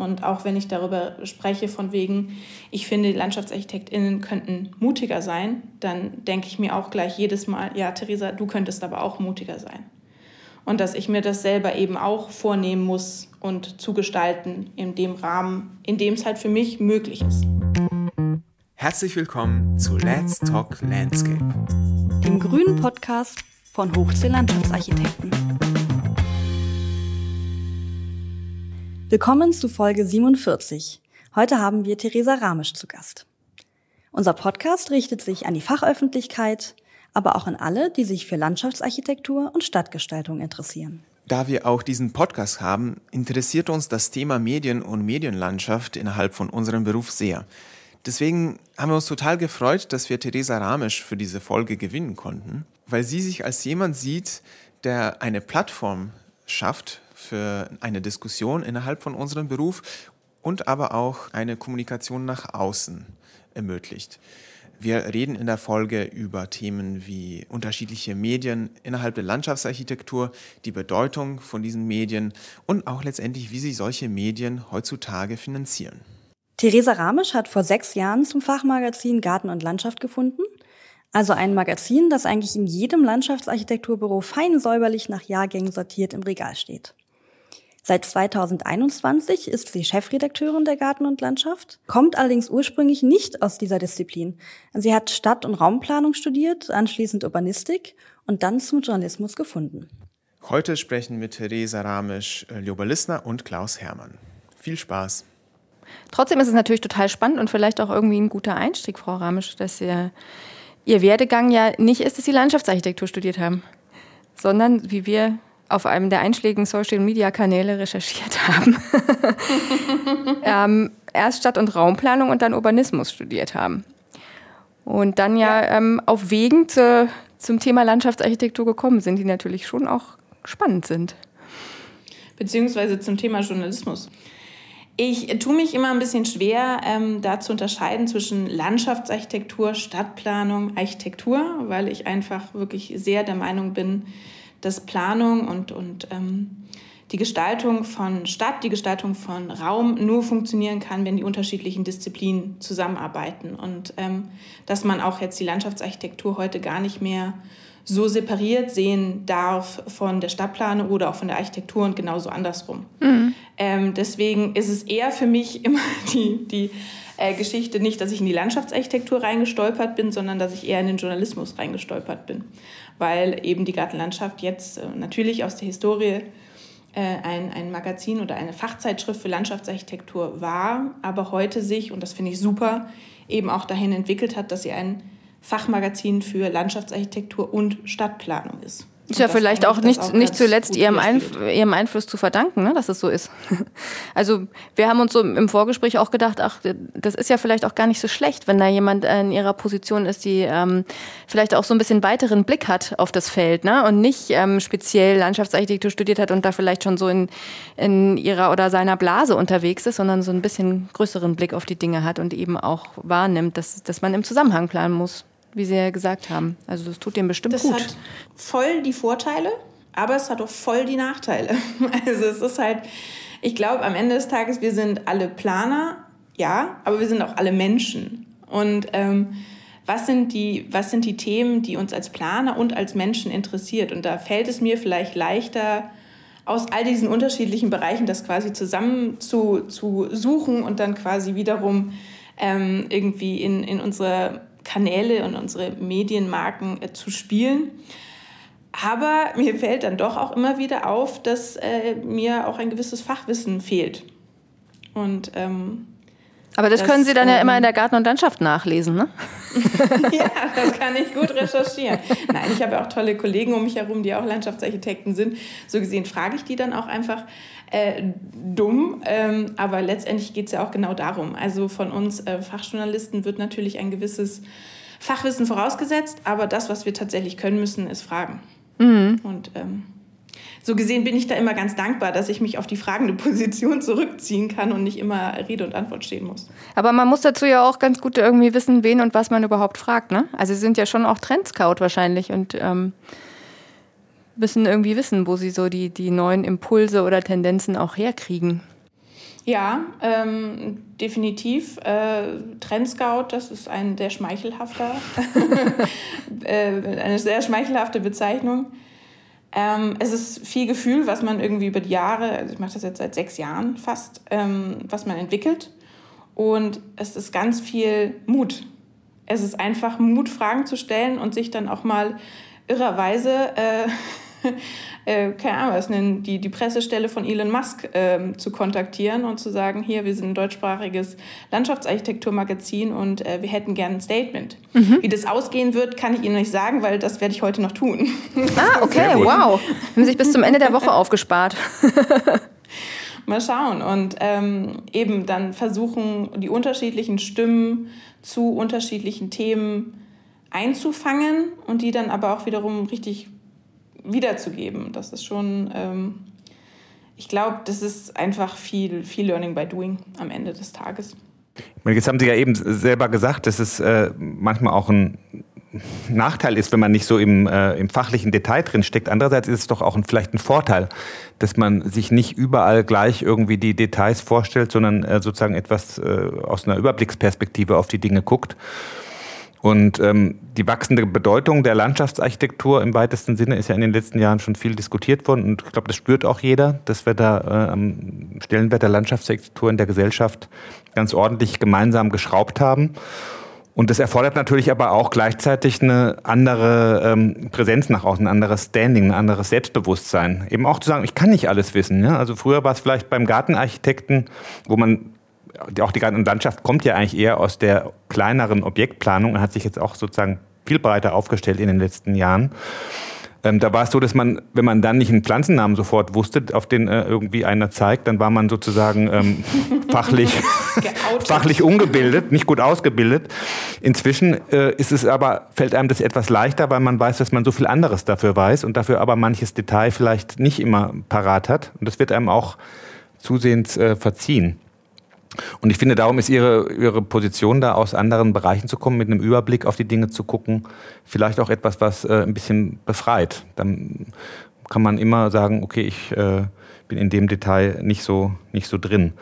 Und auch wenn ich darüber spreche, von wegen, ich finde, LandschaftsarchitektInnen könnten mutiger sein, dann denke ich mir auch gleich jedes Mal, ja, Theresa, du könntest aber auch mutiger sein. Und dass ich mir das selber eben auch vornehmen muss und zugestalten in dem Rahmen, in dem es halt für mich möglich ist. Herzlich willkommen zu Let's Talk Landscape, dem grünen Podcast von Hochsee Landschaftsarchitekten. Willkommen zu Folge 47. Heute haben wir Theresa Ramisch zu Gast. Unser Podcast richtet sich an die Fachöffentlichkeit, aber auch an alle, die sich für Landschaftsarchitektur und Stadtgestaltung interessieren. Da wir auch diesen Podcast haben, interessiert uns das Thema Medien und Medienlandschaft innerhalb von unserem Beruf sehr. Deswegen haben wir uns total gefreut, dass wir Theresa Ramisch für diese Folge gewinnen konnten, weil sie sich als jemand sieht, der eine Plattform schafft für eine Diskussion innerhalb von unserem Beruf und aber auch eine Kommunikation nach außen ermöglicht. Wir reden in der Folge über Themen wie unterschiedliche Medien innerhalb der Landschaftsarchitektur, die Bedeutung von diesen Medien und auch letztendlich, wie sich solche Medien heutzutage finanzieren. Theresa Ramisch hat vor sechs Jahren zum Fachmagazin Garten und Landschaft gefunden. Also ein Magazin, das eigentlich in jedem Landschaftsarchitekturbüro fein säuberlich nach Jahrgängen sortiert im Regal steht. Seit 2021 ist sie Chefredakteurin der Garten und Landschaft, kommt allerdings ursprünglich nicht aus dieser Disziplin. Sie hat Stadt- und Raumplanung studiert, anschließend Urbanistik und dann zum Journalismus gefunden. Heute sprechen wir Theresa Ramisch, äh, Lioba Lissner und Klaus Hermann. Viel Spaß. Trotzdem ist es natürlich total spannend und vielleicht auch irgendwie ein guter Einstieg, Frau Ramisch, dass ihr, Ihr Werdegang ja nicht ist, dass Sie Landschaftsarchitektur studiert haben, sondern wie wir auf einem der einschlägigen Social-Media-Kanäle recherchiert haben, ähm, erst Stadt- und Raumplanung und dann Urbanismus studiert haben. Und dann ja, ja. Ähm, auf Wegen zu, zum Thema Landschaftsarchitektur gekommen sind, die natürlich schon auch spannend sind. Beziehungsweise zum Thema Journalismus. Ich tue mich immer ein bisschen schwer, ähm, da zu unterscheiden zwischen Landschaftsarchitektur, Stadtplanung, Architektur, weil ich einfach wirklich sehr der Meinung bin, dass Planung und, und ähm, die Gestaltung von Stadt, die Gestaltung von Raum nur funktionieren kann, wenn die unterschiedlichen Disziplinen zusammenarbeiten. Und ähm, dass man auch jetzt die Landschaftsarchitektur heute gar nicht mehr so separiert sehen darf von der Stadtplanung oder auch von der Architektur und genauso andersrum. Mhm. Ähm, deswegen ist es eher für mich immer die, die äh, Geschichte nicht, dass ich in die Landschaftsarchitektur reingestolpert bin, sondern dass ich eher in den Journalismus reingestolpert bin weil eben die Gartenlandschaft jetzt äh, natürlich aus der Historie äh, ein, ein Magazin oder eine Fachzeitschrift für Landschaftsarchitektur war, aber heute sich, und das finde ich super, eben auch dahin entwickelt hat, dass sie ein Fachmagazin für Landschaftsarchitektur und Stadtplanung ist. Ist ja vielleicht auch nicht, auch nicht zuletzt ihrem, Einf ihrem Einfluss zu verdanken, ne, dass es so ist. Also wir haben uns so im Vorgespräch auch gedacht, ach, das ist ja vielleicht auch gar nicht so schlecht, wenn da jemand in ihrer Position ist, die ähm, vielleicht auch so ein bisschen weiteren Blick hat auf das Feld ne, und nicht ähm, speziell Landschaftsarchitektur studiert hat und da vielleicht schon so in, in ihrer oder seiner Blase unterwegs ist, sondern so ein bisschen größeren Blick auf die Dinge hat und eben auch wahrnimmt, dass, dass man im Zusammenhang planen muss wie Sie ja gesagt haben. Also das tut dem bestimmt das gut. Das hat voll die Vorteile, aber es hat auch voll die Nachteile. Also es ist halt, ich glaube, am Ende des Tages, wir sind alle Planer, ja, aber wir sind auch alle Menschen. Und ähm, was, sind die, was sind die Themen, die uns als Planer und als Menschen interessiert? Und da fällt es mir vielleicht leichter, aus all diesen unterschiedlichen Bereichen das quasi zusammen zu, zu suchen und dann quasi wiederum ähm, irgendwie in, in unsere Kanäle und unsere Medienmarken äh, zu spielen. Aber mir fällt dann doch auch immer wieder auf, dass äh, mir auch ein gewisses Fachwissen fehlt. Und ähm, aber das, das, können Sie dann ähm, ja immer in der Garten- und Landschaft nachlesen, ne? ja, das kann ich gut recherchieren. Nein, ich habe auch tolle Kollegen um mich herum, die auch Landschaftsarchitekten sind. So gesehen frage ich die dann auch einfach äh, dumm. Ähm, aber letztendlich geht es ja auch genau darum. Also von uns äh, Fachjournalisten wird natürlich ein gewisses Fachwissen vorausgesetzt, aber das, was wir tatsächlich können müssen, ist Fragen. Mhm. Und ähm, so gesehen bin ich da immer ganz dankbar, dass ich mich auf die fragende Position zurückziehen kann und nicht immer Rede und Antwort stehen muss. Aber man muss dazu ja auch ganz gut irgendwie wissen, wen und was man überhaupt fragt. Ne? Also Sie sind ja schon auch Trendscout wahrscheinlich und ähm, müssen irgendwie wissen, wo Sie so die, die neuen Impulse oder Tendenzen auch herkriegen. Ja, ähm, definitiv. Äh, Trendscout, das ist ein sehr schmeichelhafter, äh, eine sehr schmeichelhafte Bezeichnung. Ähm, es ist viel Gefühl, was man irgendwie über die Jahre, also ich mache das jetzt seit sechs Jahren fast, ähm, was man entwickelt. Und es ist ganz viel Mut. Es ist einfach Mut, Fragen zu stellen und sich dann auch mal irrerweise äh, äh, keine Ahnung, was nennen, die, die Pressestelle von Elon Musk ähm, zu kontaktieren und zu sagen, hier, wir sind ein deutschsprachiges Landschaftsarchitekturmagazin und äh, wir hätten gerne ein Statement. Mhm. Wie das ausgehen wird, kann ich Ihnen nicht sagen, weil das werde ich heute noch tun. Ah, okay, wow. Haben sich bis zum Ende der Woche aufgespart. Mal schauen und ähm, eben dann versuchen, die unterschiedlichen Stimmen zu unterschiedlichen Themen einzufangen und die dann aber auch wiederum richtig wiederzugeben. Das ist schon, ähm, ich glaube, das ist einfach viel, viel Learning by Doing am Ende des Tages. Jetzt haben Sie ja eben selber gesagt, dass es äh, manchmal auch ein Nachteil ist, wenn man nicht so im, äh, im fachlichen Detail drin steckt. Andererseits ist es doch auch ein, vielleicht ein Vorteil, dass man sich nicht überall gleich irgendwie die Details vorstellt, sondern äh, sozusagen etwas äh, aus einer Überblicksperspektive auf die Dinge guckt. Und ähm, die wachsende Bedeutung der Landschaftsarchitektur im weitesten Sinne ist ja in den letzten Jahren schon viel diskutiert worden. Und ich glaube, das spürt auch jeder, dass wir da äh, am Stellenwert der Landschaftsarchitektur in der Gesellschaft ganz ordentlich gemeinsam geschraubt haben. Und das erfordert natürlich aber auch gleichzeitig eine andere ähm, Präsenz nach außen, ein anderes Standing, ein anderes Selbstbewusstsein. Eben auch zu sagen, ich kann nicht alles wissen. Ja? Also früher war es vielleicht beim Gartenarchitekten, wo man auch die Landschaft kommt ja eigentlich eher aus der kleineren Objektplanung und hat sich jetzt auch sozusagen viel breiter aufgestellt in den letzten Jahren. Ähm, da war es so, dass man, wenn man dann nicht einen Pflanzennamen sofort wusste, auf den äh, irgendwie einer zeigt, dann war man sozusagen ähm, fachlich, fachlich ungebildet, nicht gut ausgebildet. Inzwischen äh, ist es aber, fällt einem das etwas leichter, weil man weiß, dass man so viel anderes dafür weiß und dafür aber manches Detail vielleicht nicht immer parat hat. Und das wird einem auch zusehends äh, verziehen. Und ich finde, darum ist ihre, ihre Position da aus anderen Bereichen zu kommen, mit einem Überblick auf die Dinge zu gucken, vielleicht auch etwas, was äh, ein bisschen befreit. Dann kann man immer sagen, okay, ich äh, bin in dem Detail nicht so, nicht so drin.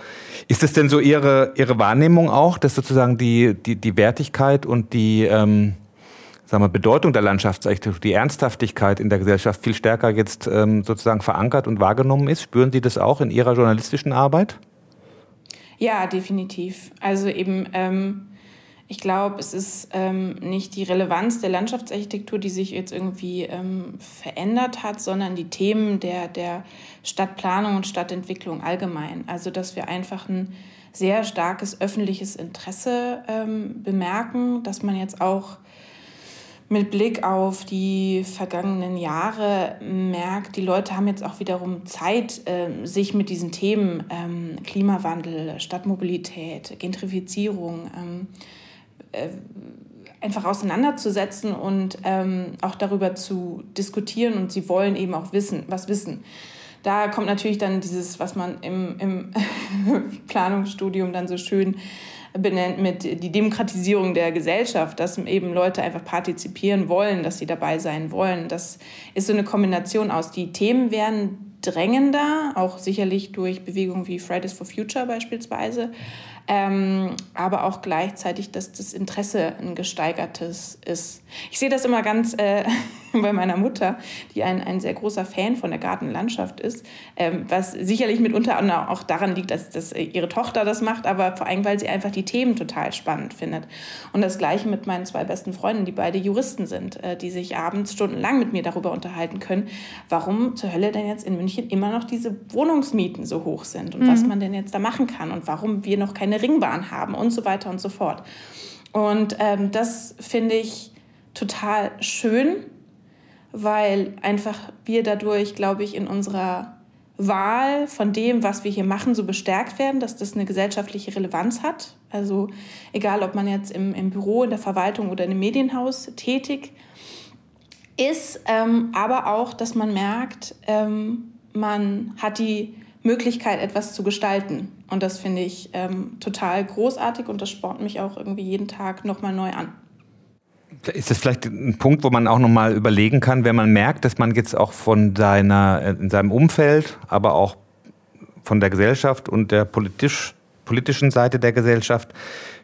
Ist es denn so Ihre, Ihre Wahrnehmung auch, dass sozusagen die, die, die Wertigkeit und die ähm, sagen wir, Bedeutung der Landschaftsarchitektur, die Ernsthaftigkeit in der Gesellschaft viel stärker jetzt ähm, sozusagen verankert und wahrgenommen ist? Spüren Sie das auch in Ihrer journalistischen Arbeit? Ja, definitiv. Also eben, ähm, ich glaube, es ist ähm, nicht die Relevanz der Landschaftsarchitektur, die sich jetzt irgendwie ähm, verändert hat, sondern die Themen der, der Stadtplanung und Stadtentwicklung allgemein. Also, dass wir einfach ein sehr starkes öffentliches Interesse ähm, bemerken, dass man jetzt auch mit Blick auf die vergangenen Jahre merkt, die Leute haben jetzt auch wiederum Zeit, ähm, sich mit diesen Themen ähm, Klimawandel, Stadtmobilität, Gentrifizierung ähm, äh, einfach auseinanderzusetzen und auch darüber zu diskutieren. Und sie wollen eben auch wissen, was wissen. Da kommt natürlich dann dieses, was man im, im Planungsstudium dann so schön benennt mit die Demokratisierung der Gesellschaft, dass eben Leute einfach partizipieren wollen, dass sie dabei sein wollen. Das ist so eine Kombination aus, die Themen werden drängender, auch sicherlich durch Bewegungen wie Fridays for Future beispielsweise, ähm, aber auch gleichzeitig, dass das Interesse ein gesteigertes ist. Ich sehe das immer ganz äh, bei meiner Mutter, die ein, ein sehr großer Fan von der Gartenlandschaft ist, ähm, was sicherlich mitunter auch daran liegt, dass, dass ihre Tochter das macht, aber vor allem, weil sie einfach die Themen total spannend findet. Und das gleiche mit meinen zwei besten Freunden, die beide Juristen sind, äh, die sich abends stundenlang mit mir darüber unterhalten können, warum zur Hölle denn jetzt in München immer noch diese Wohnungsmieten so hoch sind und mhm. was man denn jetzt da machen kann und warum wir noch keine Ringbahn haben und so weiter und so fort. Und ähm, das finde ich total schön, weil einfach wir dadurch, glaube ich, in unserer Wahl von dem, was wir hier machen, so bestärkt werden, dass das eine gesellschaftliche Relevanz hat. Also egal, ob man jetzt im, im Büro, in der Verwaltung oder im Medienhaus tätig ist, ähm, aber auch, dass man merkt, ähm, man hat die Möglichkeit, etwas zu gestalten. Und das finde ich ähm, total großartig und das spornt mich auch irgendwie jeden Tag nochmal neu an. Ist das vielleicht ein Punkt, wo man auch nochmal überlegen kann, wenn man merkt, dass man jetzt auch von seiner, äh, in seinem Umfeld, aber auch von der Gesellschaft und der politisch, politischen Seite der Gesellschaft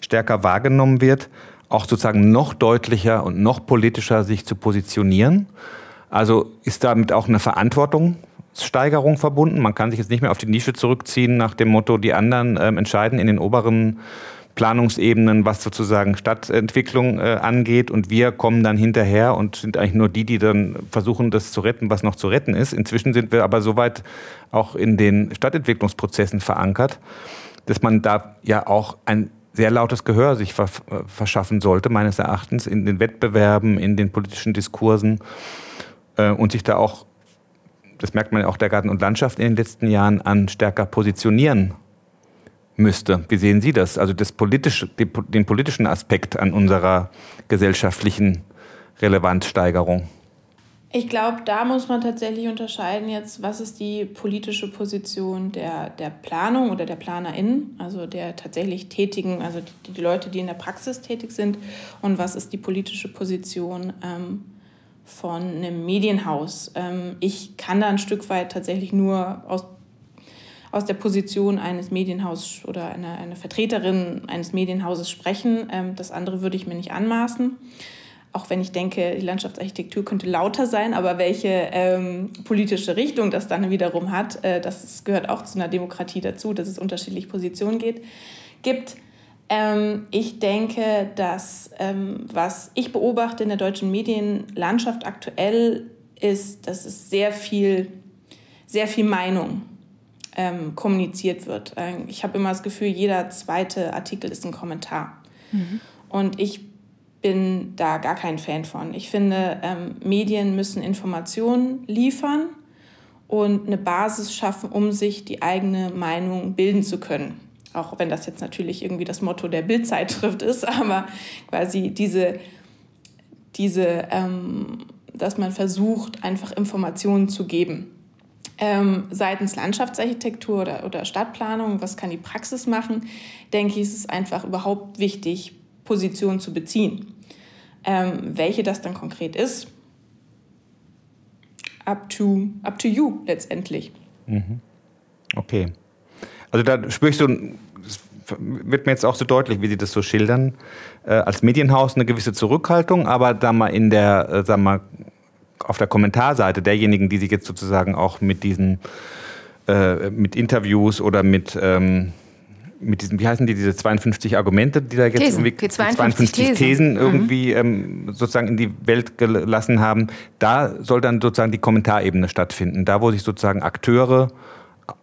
stärker wahrgenommen wird, auch sozusagen noch deutlicher und noch politischer sich zu positionieren. Also ist damit auch eine Verantwortungssteigerung verbunden. Man kann sich jetzt nicht mehr auf die Nische zurückziehen nach dem Motto, die anderen äh, entscheiden in den oberen Planungsebenen, was sozusagen Stadtentwicklung äh, angeht. Und wir kommen dann hinterher und sind eigentlich nur die, die dann versuchen, das zu retten, was noch zu retten ist. Inzwischen sind wir aber soweit auch in den Stadtentwicklungsprozessen verankert, dass man da ja auch ein sehr lautes Gehör sich verschaffen sollte, meines Erachtens, in den Wettbewerben, in den politischen Diskursen äh, und sich da auch, das merkt man auch der Garten und Landschaft in den letzten Jahren, an stärker positionieren müsste. Wie sehen Sie das? Also das politische, den politischen Aspekt an unserer gesellschaftlichen Relevanzsteigerung. Ich glaube, da muss man tatsächlich unterscheiden jetzt, was ist die politische Position der, der Planung oder der PlanerInnen, also der tatsächlich Tätigen, also die, die Leute, die in der Praxis tätig sind, und was ist die politische Position ähm, von einem Medienhaus. Ähm, ich kann da ein Stück weit tatsächlich nur aus aus der Position eines Medienhauses oder einer, einer Vertreterin eines Medienhauses sprechen. Ähm, das andere würde ich mir nicht anmaßen. Auch wenn ich denke, die Landschaftsarchitektur könnte lauter sein, aber welche ähm, politische Richtung das dann wiederum hat, äh, das gehört auch zu einer Demokratie dazu, dass es unterschiedliche Positionen geht, gibt. Ähm, ich denke, dass ähm, was ich beobachte in der deutschen Medienlandschaft aktuell ist, dass es sehr viel, sehr viel Meinung ähm, kommuniziert wird. Ähm, ich habe immer das Gefühl, jeder zweite Artikel ist ein Kommentar. Mhm. Und ich bin da gar kein Fan von. Ich finde, ähm, Medien müssen Informationen liefern und eine Basis schaffen, um sich die eigene Meinung bilden zu können. Auch wenn das jetzt natürlich irgendwie das Motto der Bildzeitschrift ist, aber quasi diese, diese ähm, dass man versucht, einfach Informationen zu geben ähm, seitens Landschaftsarchitektur oder, oder Stadtplanung, was kann die Praxis machen, denke ich, ist es einfach überhaupt wichtig, Positionen zu beziehen. Ähm, welche das dann konkret ist, up to, up to you letztendlich. Mhm. Okay. Also da spürst du, wird mir jetzt auch so deutlich, wie Sie das so schildern, äh, als Medienhaus eine gewisse Zurückhaltung, aber da mal in der, äh, sagen wir mal, auf der Kommentarseite derjenigen, die sich jetzt sozusagen auch mit diesen äh, mit Interviews oder mit ähm, mit diesen, wie heißen die, diese 52 Argumente, die da jetzt Thesen. irgendwie 52, 52 Thesen, Thesen mhm. irgendwie ähm, sozusagen in die Welt gelassen haben, da soll dann sozusagen die Kommentarebene stattfinden. Da, wo sich sozusagen Akteure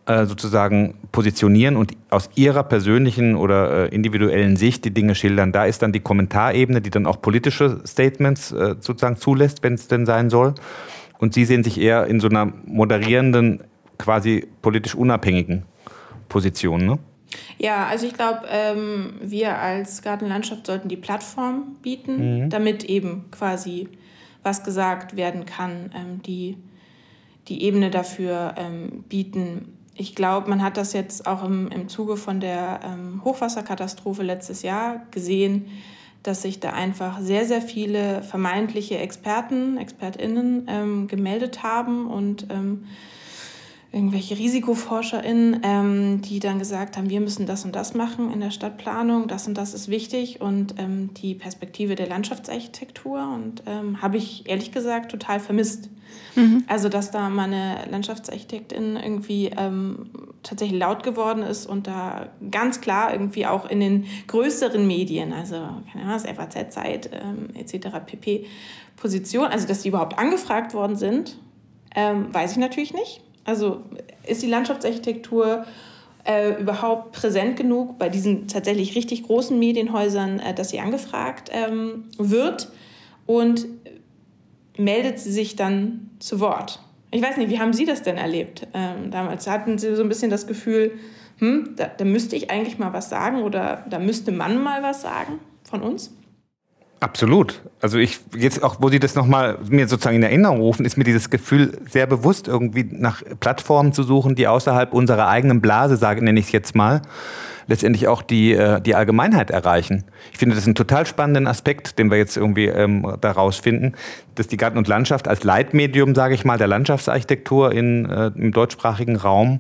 äh, sozusagen positionieren und aus ihrer persönlichen oder äh, individuellen Sicht die Dinge schildern. Da ist dann die Kommentarebene, die dann auch politische Statements äh, sozusagen zulässt, wenn es denn sein soll. Und Sie sehen sich eher in so einer moderierenden, quasi politisch unabhängigen Position, ne? Ja, also ich glaube, ähm, wir als Gartenlandschaft sollten die Plattform bieten, mhm. damit eben quasi was gesagt werden kann, ähm, die die Ebene dafür ähm, bieten. Ich glaube, man hat das jetzt auch im, im Zuge von der ähm, Hochwasserkatastrophe letztes Jahr gesehen, dass sich da einfach sehr, sehr viele vermeintliche Experten, ExpertInnen ähm, gemeldet haben und ähm, irgendwelche RisikoforscherInnen, ähm, die dann gesagt haben, wir müssen das und das machen in der Stadtplanung, das und das ist wichtig und ähm, die Perspektive der Landschaftsarchitektur und ähm, habe ich ehrlich gesagt total vermisst. Mhm. Also, dass da meine Landschaftsarchitektin irgendwie ähm, tatsächlich laut geworden ist und da ganz klar irgendwie auch in den größeren Medien, also keine Ahnung, das FAZ-Zeit ähm, etc. pp. Position, also dass die überhaupt angefragt worden sind, ähm, weiß ich natürlich nicht. Also ist die Landschaftsarchitektur äh, überhaupt präsent genug bei diesen tatsächlich richtig großen Medienhäusern, äh, dass sie angefragt ähm, wird und meldet sie sich dann zu Wort. Ich weiß nicht, wie haben Sie das denn erlebt ähm, damals? Hatten Sie so ein bisschen das Gefühl, hm, da, da müsste ich eigentlich mal was sagen oder da müsste man mal was sagen von uns? Absolut. Also ich jetzt auch, wo Sie das nochmal mir sozusagen in Erinnerung rufen, ist mir dieses Gefühl sehr bewusst, irgendwie nach Plattformen zu suchen, die außerhalb unserer eigenen Blase, sage nenne ich es jetzt mal, letztendlich auch die, äh, die Allgemeinheit erreichen. Ich finde das einen total spannenden Aspekt, den wir jetzt irgendwie ähm, daraus finden, dass die Garten und Landschaft als Leitmedium, sage ich mal, der Landschaftsarchitektur in, äh, im deutschsprachigen Raum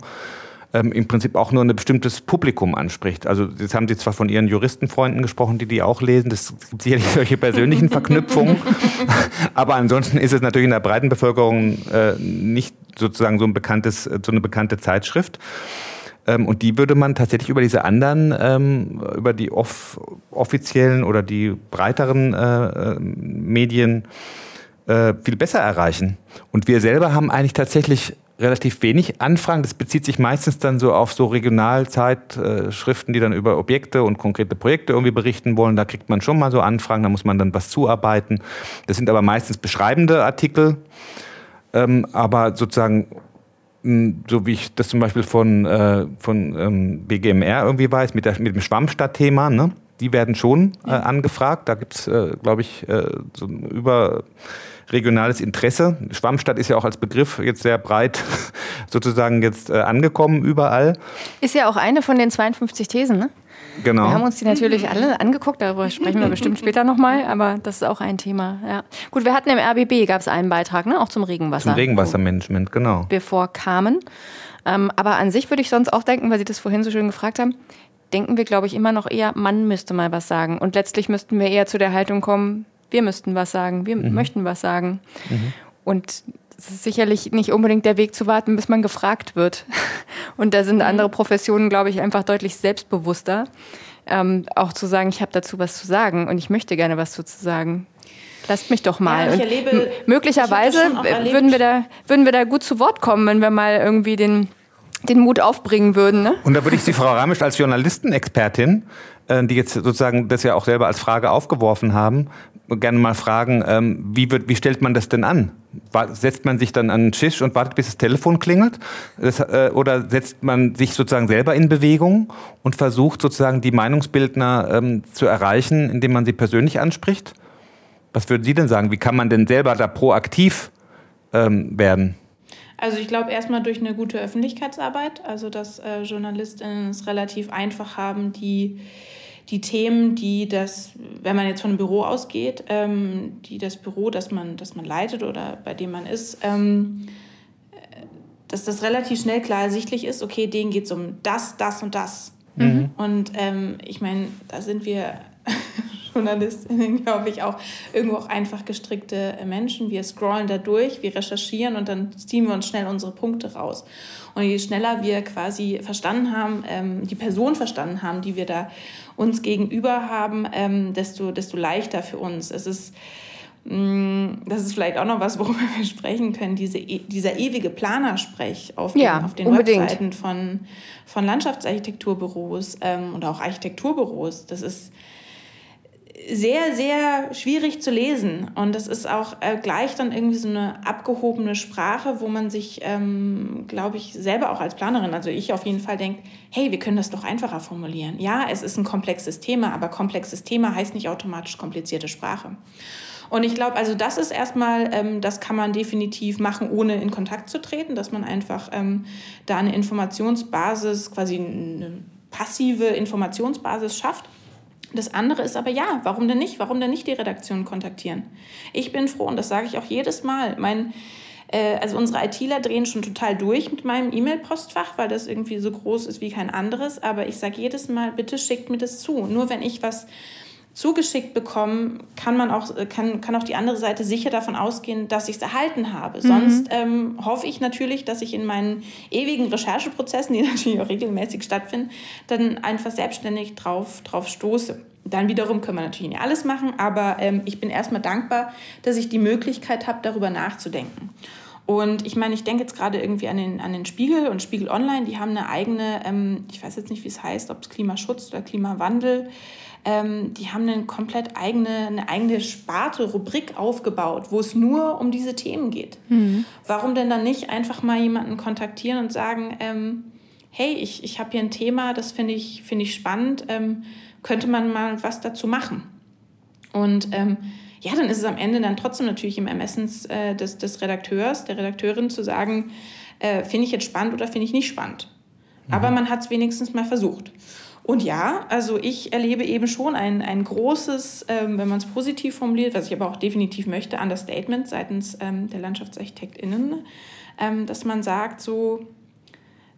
ähm, im Prinzip auch nur ein bestimmtes Publikum anspricht. Also jetzt haben Sie zwar von Ihren Juristenfreunden gesprochen, die die auch lesen, das gibt sicherlich solche persönlichen Verknüpfungen, aber ansonsten ist es natürlich in der breiten Bevölkerung äh, nicht sozusagen so ein bekanntes, so eine bekannte Zeitschrift. Ähm, und die würde man tatsächlich über diese anderen, ähm, über die off offiziellen oder die breiteren äh, äh, Medien äh, viel besser erreichen. Und wir selber haben eigentlich tatsächlich relativ wenig Anfragen. Das bezieht sich meistens dann so auf so Regionalzeitschriften, die dann über Objekte und konkrete Projekte irgendwie berichten wollen. Da kriegt man schon mal so Anfragen, da muss man dann was zuarbeiten. Das sind aber meistens beschreibende Artikel. Ähm, aber sozusagen so wie ich das zum Beispiel von, äh, von ähm, BGMR irgendwie weiß, mit, der, mit dem Schwammstadtthema, ne? die werden schon äh, angefragt. Da gibt es, äh, glaube ich, äh, so ein überregionales Interesse. Schwammstadt ist ja auch als Begriff jetzt sehr breit sozusagen jetzt äh, angekommen überall. Ist ja auch eine von den 52 Thesen, ne? Genau. Wir haben uns die natürlich alle angeguckt, darüber sprechen wir bestimmt später nochmal, aber das ist auch ein Thema. Ja. Gut, wir hatten im RBB, gab es einen Beitrag, ne? auch zum Regenwasser. Zum Regenwassermanagement, genau. Bevor kamen. Ähm, aber an sich würde ich sonst auch denken, weil Sie das vorhin so schön gefragt haben, denken wir, glaube ich, immer noch eher, Mann müsste mal was sagen. Und letztlich müssten wir eher zu der Haltung kommen, wir müssten was sagen, wir mhm. möchten was sagen. Mhm. Und es ist sicherlich nicht unbedingt der Weg zu warten, bis man gefragt wird. Und da sind mhm. andere Professionen, glaube ich, einfach deutlich selbstbewusster, ähm, auch zu sagen, ich habe dazu was zu sagen und ich möchte gerne was dazu sagen. Lasst mich doch mal. Ja, erlebe, möglicherweise würden wir, da, würden wir da gut zu Wort kommen, wenn wir mal irgendwie den, den Mut aufbringen würden. Ne? Und da würde ich Sie, Frau Ramisch, als Journalistenexpertin, die jetzt sozusagen das ja auch selber als Frage aufgeworfen haben, gerne mal fragen, ähm, wie, wird, wie stellt man das denn an? Setzt man sich dann an den Tisch und wartet, bis das Telefon klingelt? Das, äh, oder setzt man sich sozusagen selber in Bewegung und versucht sozusagen die Meinungsbildner ähm, zu erreichen, indem man sie persönlich anspricht? Was würden Sie denn sagen? Wie kann man denn selber da proaktiv ähm, werden? Also ich glaube erstmal durch eine gute Öffentlichkeitsarbeit, also dass äh, Journalistinnen es relativ einfach haben, die die Themen, die das, wenn man jetzt von einem Büro ausgeht, ähm, die das Büro, das man, das man leitet oder bei dem man ist, ähm, dass das relativ schnell klar ersichtlich ist, okay, denen geht es um das, das und das. Mhm. Und ähm, ich meine, da sind wir Journalistinnen, glaube ich, auch irgendwo auch einfach gestrickte Menschen. Wir scrollen da durch, wir recherchieren und dann ziehen wir uns schnell unsere Punkte raus. Und je schneller wir quasi verstanden haben, ähm, die Person verstanden haben, die wir da uns gegenüber haben, ähm, desto, desto leichter für uns. Es ist mm, das ist vielleicht auch noch was, worüber wir sprechen können, diese, e, dieser ewige Planersprech auf den, ja, auf den Webseiten von, von Landschaftsarchitekturbüros ähm, und auch Architekturbüros. Das ist sehr, sehr schwierig zu lesen. Und das ist auch äh, gleich dann irgendwie so eine abgehobene Sprache, wo man sich, ähm, glaube ich, selber auch als Planerin, also ich auf jeden Fall denke, hey, wir können das doch einfacher formulieren. Ja, es ist ein komplexes Thema, aber komplexes Thema heißt nicht automatisch komplizierte Sprache. Und ich glaube, also das ist erstmal, ähm, das kann man definitiv machen, ohne in Kontakt zu treten, dass man einfach ähm, da eine Informationsbasis, quasi eine passive Informationsbasis schafft. Das andere ist aber ja, warum denn nicht? Warum denn nicht die Redaktion kontaktieren? Ich bin froh und das sage ich auch jedes Mal. Mein, äh, also unsere ITler drehen schon total durch mit meinem E-Mail-Postfach, weil das irgendwie so groß ist wie kein anderes. Aber ich sage jedes Mal, bitte schickt mir das zu. Nur wenn ich was zugeschickt bekommen, kann man auch, kann, kann auch die andere Seite sicher davon ausgehen, dass ich es erhalten habe. Mhm. Sonst ähm, hoffe ich natürlich, dass ich in meinen ewigen Rechercheprozessen, die natürlich auch regelmäßig stattfinden, dann einfach selbstständig drauf, drauf stoße. Dann wiederum können wir natürlich nicht alles machen, aber ähm, ich bin erstmal dankbar, dass ich die Möglichkeit habe, darüber nachzudenken. Und ich meine, ich denke jetzt gerade irgendwie an den, an den Spiegel und Spiegel Online, die haben eine eigene, ähm, ich weiß jetzt nicht, wie es heißt, ob es Klimaschutz oder Klimawandel ähm, die haben eine komplett eigene, eine eigene Sparte, Rubrik aufgebaut, wo es nur um diese Themen geht. Mhm. Warum denn dann nicht einfach mal jemanden kontaktieren und sagen, ähm, hey, ich, ich habe hier ein Thema, das finde ich, find ich spannend, ähm, könnte man mal was dazu machen? Und ähm, ja, dann ist es am Ende dann trotzdem natürlich im Ermessen äh, des, des Redakteurs, der Redakteurin zu sagen, äh, finde ich jetzt spannend oder finde ich nicht spannend. Mhm. Aber man hat es wenigstens mal versucht. Und ja, also ich erlebe eben schon ein, ein großes, ähm, wenn man es positiv formuliert, was ich aber auch definitiv möchte, Understatement seitens ähm, der LandschaftsarchitektInnen, ähm, dass man sagt, so,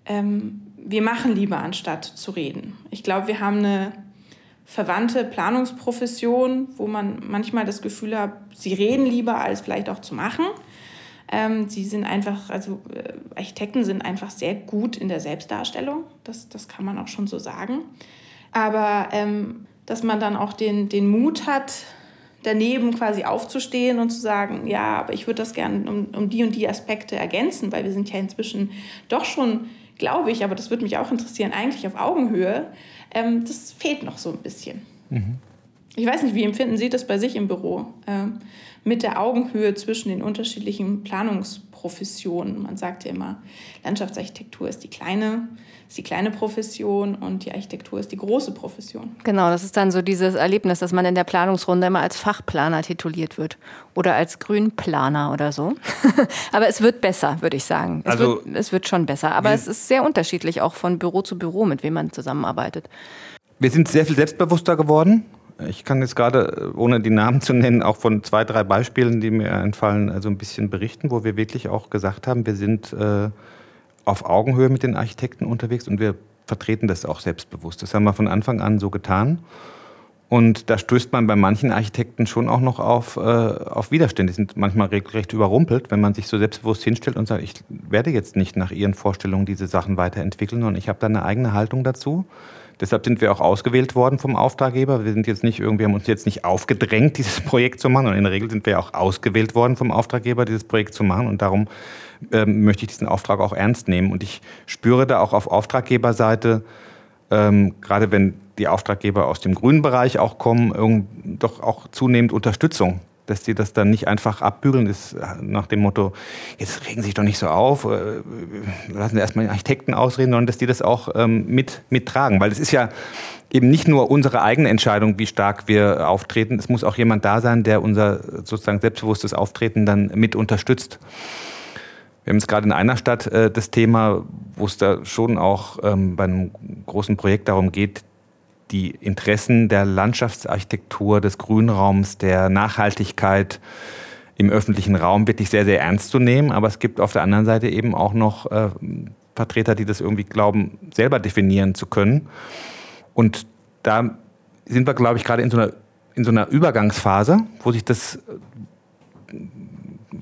ähm, wir machen lieber, anstatt zu reden. Ich glaube, wir haben eine verwandte Planungsprofession, wo man manchmal das Gefühl hat, sie reden lieber, als vielleicht auch zu machen. Ähm, sie sind einfach, also äh, Architekten sind einfach sehr gut in der Selbstdarstellung. Das, das kann man auch schon so sagen. Aber ähm, dass man dann auch den, den Mut hat, daneben quasi aufzustehen und zu sagen, ja, aber ich würde das gerne um, um die und die Aspekte ergänzen, weil wir sind ja inzwischen doch schon, glaube ich, aber das würde mich auch interessieren, eigentlich auf Augenhöhe. Ähm, das fehlt noch so ein bisschen. Mhm. Ich weiß nicht, wie empfinden Sie das bei sich im Büro ähm, mit der Augenhöhe zwischen den unterschiedlichen Planungsprofessionen? Man sagt ja immer, Landschaftsarchitektur ist die kleine, ist die kleine Profession und die Architektur ist die große Profession. Genau, das ist dann so dieses Erlebnis, dass man in der Planungsrunde immer als Fachplaner tituliert wird oder als Grünplaner oder so. Aber es wird besser, würde ich sagen. Es, also, wird, es wird schon besser. Aber es ist sehr unterschiedlich, auch von Büro zu Büro, mit wem man zusammenarbeitet. Wir sind sehr viel selbstbewusster geworden. Ich kann jetzt gerade, ohne die Namen zu nennen, auch von zwei, drei Beispielen, die mir entfallen, also ein bisschen berichten, wo wir wirklich auch gesagt haben, wir sind äh, auf Augenhöhe mit den Architekten unterwegs und wir vertreten das auch selbstbewusst. Das haben wir von Anfang an so getan. Und da stößt man bei manchen Architekten schon auch noch auf, äh, auf Widerstände. Die sind manchmal regelrecht überrumpelt, wenn man sich so selbstbewusst hinstellt und sagt, ich werde jetzt nicht nach Ihren Vorstellungen diese Sachen weiterentwickeln und ich habe da eine eigene Haltung dazu. Deshalb sind wir auch ausgewählt worden vom Auftraggeber. Wir sind jetzt nicht irgendwie, haben uns jetzt nicht aufgedrängt, dieses Projekt zu machen. Und in der Regel sind wir auch ausgewählt worden vom Auftraggeber, dieses Projekt zu machen. Und darum ähm, möchte ich diesen Auftrag auch ernst nehmen. Und ich spüre da auch auf Auftraggeberseite, ähm, gerade wenn die Auftraggeber aus dem grünen Bereich auch kommen, doch auch zunehmend Unterstützung dass die das dann nicht einfach abbügeln, ist nach dem Motto, jetzt regen Sie sich doch nicht so auf, äh, lassen Sie erstmal den Architekten ausreden, sondern dass die das auch ähm, mit, mittragen. Weil es ist ja eben nicht nur unsere eigene Entscheidung, wie stark wir auftreten, es muss auch jemand da sein, der unser sozusagen selbstbewusstes Auftreten dann mit unterstützt. Wir haben jetzt gerade in einer Stadt äh, das Thema, wo es da schon auch ähm, bei einem großen Projekt darum geht, die Interessen der Landschaftsarchitektur, des Grünraums, der Nachhaltigkeit im öffentlichen Raum wirklich sehr, sehr ernst zu nehmen. Aber es gibt auf der anderen Seite eben auch noch äh, Vertreter, die das irgendwie glauben, selber definieren zu können. Und da sind wir, glaube ich, gerade in so einer, in so einer Übergangsphase, wo sich das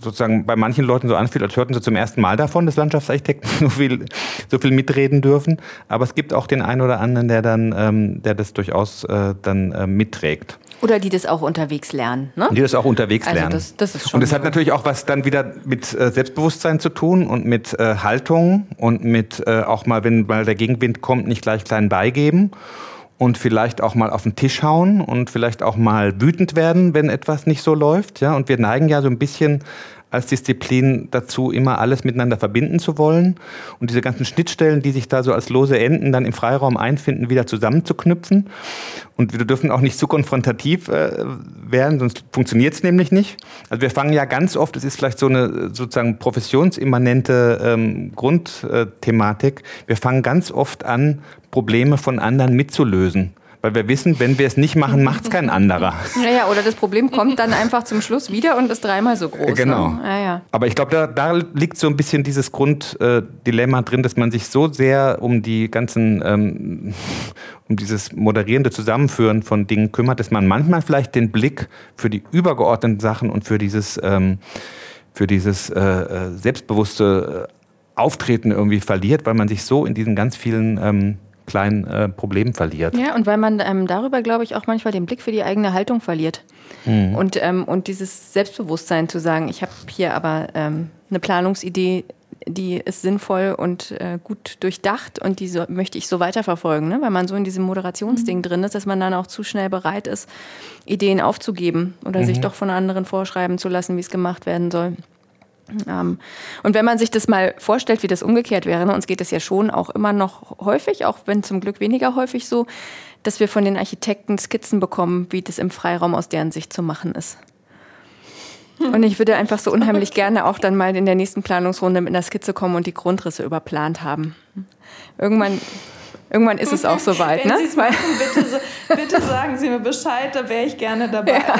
sozusagen bei manchen Leuten so anfühlt, als hörten sie zum ersten Mal davon, dass Landschaftsarchitekten so viel, so viel mitreden dürfen. Aber es gibt auch den einen oder anderen, der dann, ähm, der das durchaus äh, dann äh, mitträgt. Oder die das auch unterwegs lernen. Ne? Die das auch unterwegs also lernen. Das, das ist schon und das hat natürlich auch was dann wieder mit äh, Selbstbewusstsein zu tun und mit äh, Haltung und mit äh, auch mal, wenn mal der Gegenwind kommt, nicht gleich klein beigeben und vielleicht auch mal auf den Tisch hauen und vielleicht auch mal wütend werden, wenn etwas nicht so läuft. Ja, und wir neigen ja so ein bisschen als Disziplin dazu, immer alles miteinander verbinden zu wollen und diese ganzen Schnittstellen, die sich da so als lose Enden dann im Freiraum einfinden, wieder zusammenzuknüpfen. Und wir dürfen auch nicht zu konfrontativ äh, werden, sonst funktioniert es nämlich nicht. Also wir fangen ja ganz oft, es ist vielleicht so eine sozusagen professionsimmanente ähm, Grundthematik, wir fangen ganz oft an, Probleme von anderen mitzulösen weil wir wissen, wenn wir es nicht machen, macht es kein anderer. Ja, ja, oder das Problem kommt dann einfach zum Schluss wieder und ist dreimal so groß. Genau. Ne? Ja, ja. Aber ich glaube, da, da, liegt so ein bisschen dieses Grunddilemma äh, drin, dass man sich so sehr um die ganzen, ähm, um dieses moderierende Zusammenführen von Dingen kümmert, dass man manchmal vielleicht den Blick für die übergeordneten Sachen und für dieses, ähm, für dieses äh, äh selbstbewusste äh, Auftreten irgendwie verliert, weil man sich so in diesen ganz vielen ähm, kleinen äh, Problemen verliert. Ja, und weil man ähm, darüber, glaube ich, auch manchmal den Blick für die eigene Haltung verliert. Mhm. Und, ähm, und dieses Selbstbewusstsein zu sagen, ich habe hier aber ähm, eine Planungsidee, die ist sinnvoll und äh, gut durchdacht und die so, möchte ich so weiterverfolgen, ne? weil man so in diesem Moderationsding mhm. drin ist, dass man dann auch zu schnell bereit ist, Ideen aufzugeben oder mhm. sich doch von anderen vorschreiben zu lassen, wie es gemacht werden soll. Ähm, und wenn man sich das mal vorstellt, wie das umgekehrt wäre, ne, uns geht es ja schon auch immer noch häufig, auch wenn zum Glück weniger häufig so, dass wir von den Architekten Skizzen bekommen, wie das im Freiraum aus deren Sicht zu machen ist. Und ich würde einfach so unheimlich gerne auch dann mal in der nächsten Planungsrunde mit einer Skizze kommen und die Grundrisse überplant haben. Irgendwann Irgendwann ist es auch soweit, Wenn ne? Sie machen, bitte, bitte sagen Sie mir Bescheid, da wäre ich gerne dabei. Ja.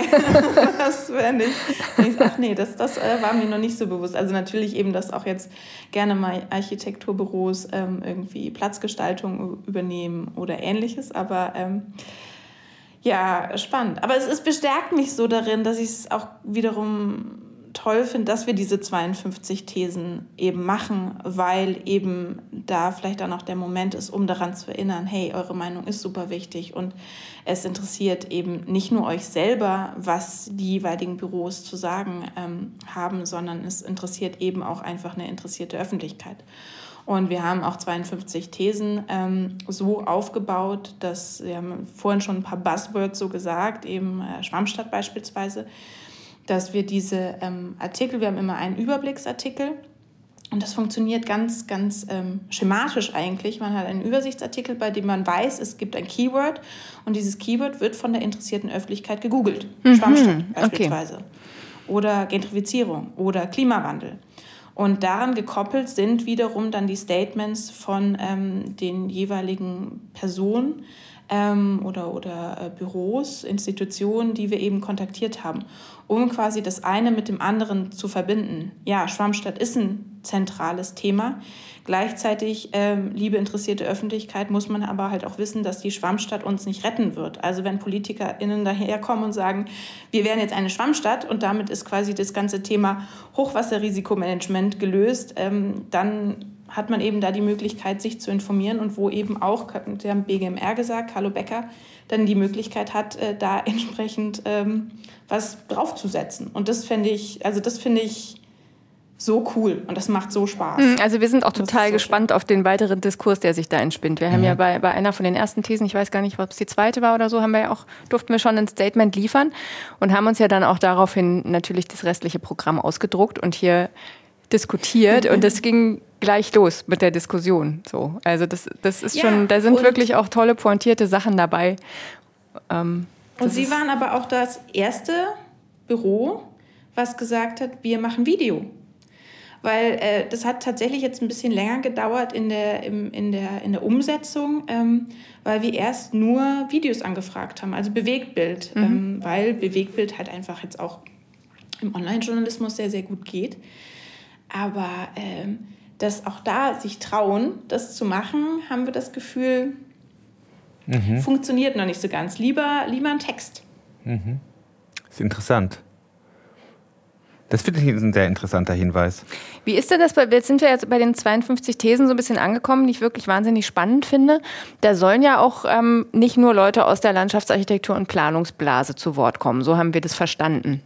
das wäre nicht, nicht. Ach nee, das, das äh, war mir noch nicht so bewusst. Also natürlich eben, dass auch jetzt gerne mal Architekturbüros ähm, irgendwie Platzgestaltung übernehmen oder ähnliches, aber ähm, ja, spannend. Aber es, es bestärkt mich so darin, dass ich es auch wiederum toll finde, dass wir diese 52 Thesen eben machen, weil eben da vielleicht auch noch der Moment ist, um daran zu erinnern, hey, eure Meinung ist super wichtig und es interessiert eben nicht nur euch selber, was die jeweiligen Büros zu sagen ähm, haben, sondern es interessiert eben auch einfach eine interessierte Öffentlichkeit. Und wir haben auch 52 Thesen ähm, so aufgebaut, dass wir haben vorhin schon ein paar Buzzwords so gesagt, eben äh, Schwammstadt beispielsweise, dass wir diese ähm, Artikel, wir haben immer einen Überblicksartikel und das funktioniert ganz, ganz ähm, schematisch eigentlich. Man hat einen Übersichtsartikel, bei dem man weiß, es gibt ein Keyword und dieses Keyword wird von der interessierten Öffentlichkeit gegoogelt. Mhm. Schwammstadt beispielsweise. Okay. Oder Gentrifizierung oder Klimawandel. Und daran gekoppelt sind wiederum dann die Statements von ähm, den jeweiligen Personen ähm, oder, oder äh, Büros, Institutionen, die wir eben kontaktiert haben, um quasi das eine mit dem anderen zu verbinden. Ja, Schwammstadt ist ein zentrales Thema. Gleichzeitig, ähm, liebe interessierte Öffentlichkeit, muss man aber halt auch wissen, dass die Schwammstadt uns nicht retten wird. Also wenn PolitikerInnen daherkommen und sagen, wir wären jetzt eine Schwammstadt und damit ist quasi das ganze Thema Hochwasserrisikomanagement gelöst, ähm, dann hat man eben da die Möglichkeit, sich zu informieren und wo eben auch, Sie haben BGMR gesagt, Carlo Becker, dann die Möglichkeit hat, äh, da entsprechend ähm, was draufzusetzen. Und das finde ich, also das finde ich so cool und das macht so Spaß. Hm, also wir sind auch total so gespannt schön. auf den weiteren Diskurs, der sich da entspinnt. Wir mhm. haben ja bei, bei einer von den ersten Thesen, ich weiß gar nicht, ob es die zweite war oder so, haben wir ja auch, durften wir schon ein Statement liefern und haben uns ja dann auch daraufhin natürlich das restliche Programm ausgedruckt und hier diskutiert und das ging gleich los mit der Diskussion. So, also das, das ist ja, schon, da sind wirklich auch tolle pointierte Sachen dabei. Ähm, und Sie waren aber auch das erste Büro, was gesagt hat, wir machen Video weil äh, das hat tatsächlich jetzt ein bisschen länger gedauert in der, im, in der, in der Umsetzung, ähm, weil wir erst nur Videos angefragt haben, also Bewegtbild, mhm. ähm, weil Bewegtbild halt einfach jetzt auch im Online-Journalismus sehr, sehr gut geht. Aber ähm, dass auch da sich trauen, das zu machen, haben wir das Gefühl, mhm. funktioniert noch nicht so ganz. Lieber, lieber ein Text. Mhm. Das ist interessant. Das finde ich ein sehr interessanter Hinweis. Wie ist denn das? Jetzt sind wir jetzt bei den 52 Thesen so ein bisschen angekommen, die ich wirklich wahnsinnig spannend finde. Da sollen ja auch ähm, nicht nur Leute aus der Landschaftsarchitektur und Planungsblase zu Wort kommen. So haben wir das verstanden.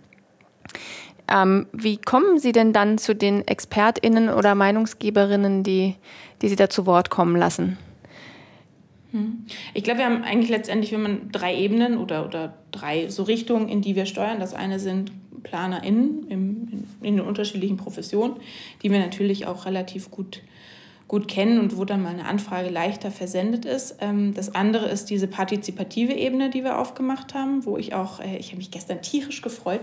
Ähm, wie kommen Sie denn dann zu den ExpertInnen oder Meinungsgeberinnen, die, die Sie da zu Wort kommen lassen? Hm. Ich glaube, wir haben eigentlich letztendlich, wenn man drei Ebenen oder, oder drei so Richtungen, in die wir steuern. Das eine sind PlanerInnen im, in, in den unterschiedlichen Professionen, die wir natürlich auch relativ gut gut kennen und wo dann mal eine Anfrage leichter versendet ist. Ähm, das andere ist diese partizipative Ebene, die wir aufgemacht haben, wo ich auch, äh, ich habe mich gestern tierisch gefreut,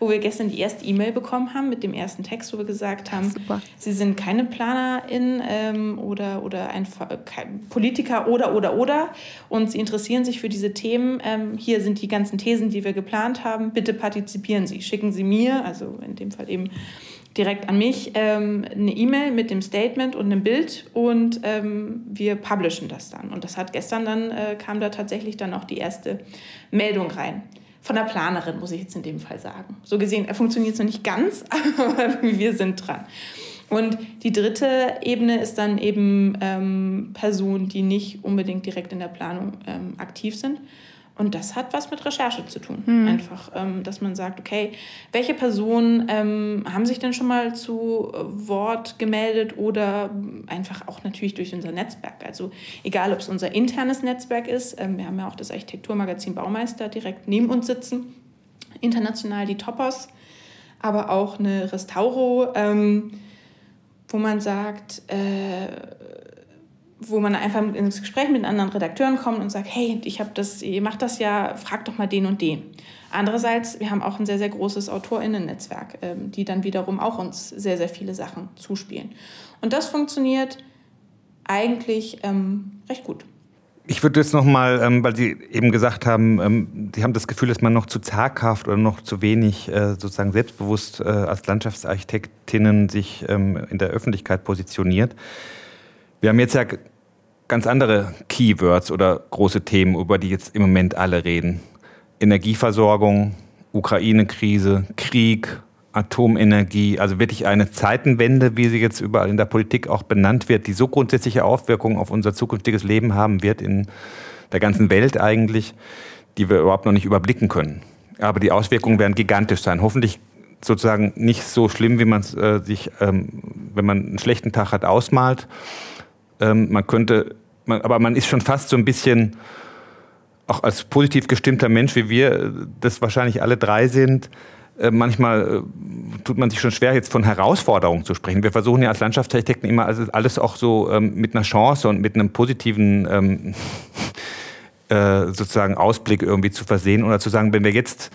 wo wir gestern die erste E-Mail bekommen haben mit dem ersten Text, wo wir gesagt haben, Super. Sie sind keine Planerin ähm, oder, oder ein Politiker oder, oder, oder und Sie interessieren sich für diese Themen. Ähm, hier sind die ganzen Thesen, die wir geplant haben. Bitte partizipieren Sie. Schicken Sie mir, also in dem Fall eben direkt an mich ähm, eine E-Mail mit dem Statement und einem Bild und ähm, wir publishen das dann. Und das hat gestern dann, äh, kam da tatsächlich dann auch die erste Meldung rein. Von der Planerin, muss ich jetzt in dem Fall sagen. So gesehen äh, funktioniert es noch nicht ganz, aber wir sind dran. Und die dritte Ebene ist dann eben ähm, Personen, die nicht unbedingt direkt in der Planung ähm, aktiv sind, und das hat was mit Recherche zu tun. Mhm. Einfach, ähm, dass man sagt, okay, welche Personen ähm, haben sich denn schon mal zu Wort gemeldet oder einfach auch natürlich durch unser Netzwerk. Also egal, ob es unser internes Netzwerk ist, ähm, wir haben ja auch das Architekturmagazin Baumeister direkt neben uns sitzen, international die Topos, aber auch eine Restauro, ähm, wo man sagt, äh, wo man einfach ins Gespräch mit anderen Redakteuren kommt und sagt, hey, ich habe das, ihr macht das ja, frag doch mal den und den. Andererseits, wir haben auch ein sehr, sehr großes AutorInnen-Netzwerk, ähm, die dann wiederum auch uns sehr, sehr viele Sachen zuspielen. Und das funktioniert eigentlich ähm, recht gut. Ich würde jetzt noch mal, ähm, weil Sie eben gesagt haben, ähm, Sie haben das Gefühl, dass man noch zu zaghaft oder noch zu wenig äh, sozusagen selbstbewusst äh, als Landschaftsarchitektinnen sich ähm, in der Öffentlichkeit positioniert. Wir haben jetzt ja ganz andere Keywords oder große Themen, über die jetzt im Moment alle reden. Energieversorgung, Ukraine-Krise, Krieg, Atomenergie, also wirklich eine Zeitenwende, wie sie jetzt überall in der Politik auch benannt wird, die so grundsätzliche Auswirkungen auf unser zukünftiges Leben haben wird in der ganzen Welt eigentlich, die wir überhaupt noch nicht überblicken können. Aber die Auswirkungen werden gigantisch sein. Hoffentlich sozusagen nicht so schlimm, wie man es äh, sich, ähm, wenn man einen schlechten Tag hat, ausmalt. Ähm, man könnte, man, aber man ist schon fast so ein bisschen, auch als positiv gestimmter Mensch, wie wir das wahrscheinlich alle drei sind, äh, manchmal äh, tut man sich schon schwer, jetzt von Herausforderungen zu sprechen. Wir versuchen ja als Landschaftsarchitekten immer alles auch so ähm, mit einer Chance und mit einem positiven ähm, äh, sozusagen Ausblick irgendwie zu versehen oder zu sagen, wenn wir jetzt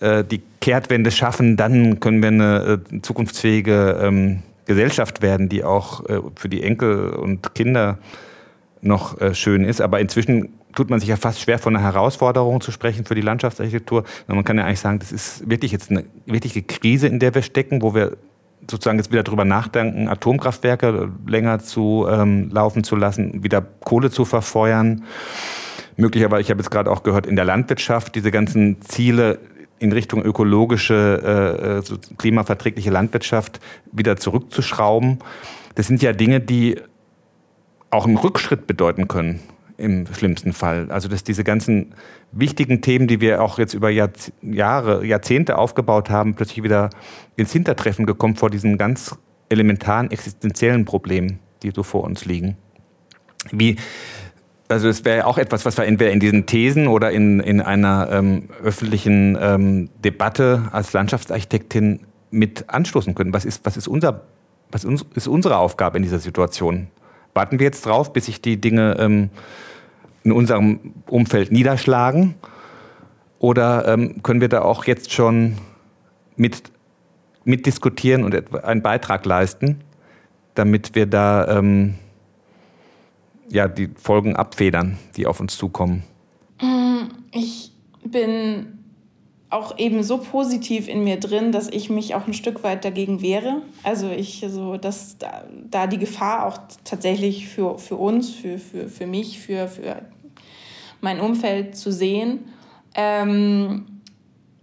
äh, die Kehrtwende schaffen, dann können wir eine äh, zukunftsfähige ähm, Gesellschaft werden, die auch äh, für die Enkel und Kinder noch schön ist. Aber inzwischen tut man sich ja fast schwer, von einer Herausforderung zu sprechen für die Landschaftsarchitektur. Man kann ja eigentlich sagen, das ist wirklich jetzt eine wirkliche Krise, in der wir stecken, wo wir sozusagen jetzt wieder darüber nachdenken, Atomkraftwerke länger zu ähm, laufen zu lassen, wieder Kohle zu verfeuern. Möglicherweise, ich habe jetzt gerade auch gehört, in der Landwirtschaft diese ganzen Ziele in Richtung ökologische, äh, äh klimaverträgliche Landwirtschaft wieder zurückzuschrauben. Das sind ja Dinge, die auch einen Rückschritt bedeuten können im schlimmsten Fall. Also dass diese ganzen wichtigen Themen, die wir auch jetzt über Jahr, Jahre, Jahrzehnte aufgebaut haben, plötzlich wieder ins Hintertreffen gekommen vor diesen ganz elementaren existenziellen Problemen, die so vor uns liegen. Wie, also es wäre auch etwas, was wir entweder in diesen Thesen oder in, in einer ähm, öffentlichen ähm, Debatte als Landschaftsarchitektin mit anstoßen können. Was ist, was ist unser, was ist unsere Aufgabe in dieser Situation? Warten wir jetzt drauf, bis sich die Dinge ähm, in unserem Umfeld niederschlagen? Oder ähm, können wir da auch jetzt schon mit, mitdiskutieren und einen Beitrag leisten, damit wir da ähm, ja, die Folgen abfedern, die auf uns zukommen? Mm, ich bin auch eben so positiv in mir drin, dass ich mich auch ein Stück weit dagegen wehre. Also ich so, dass da, da die Gefahr auch tatsächlich für, für uns, für, für, für mich, für, für mein Umfeld zu sehen. Ähm,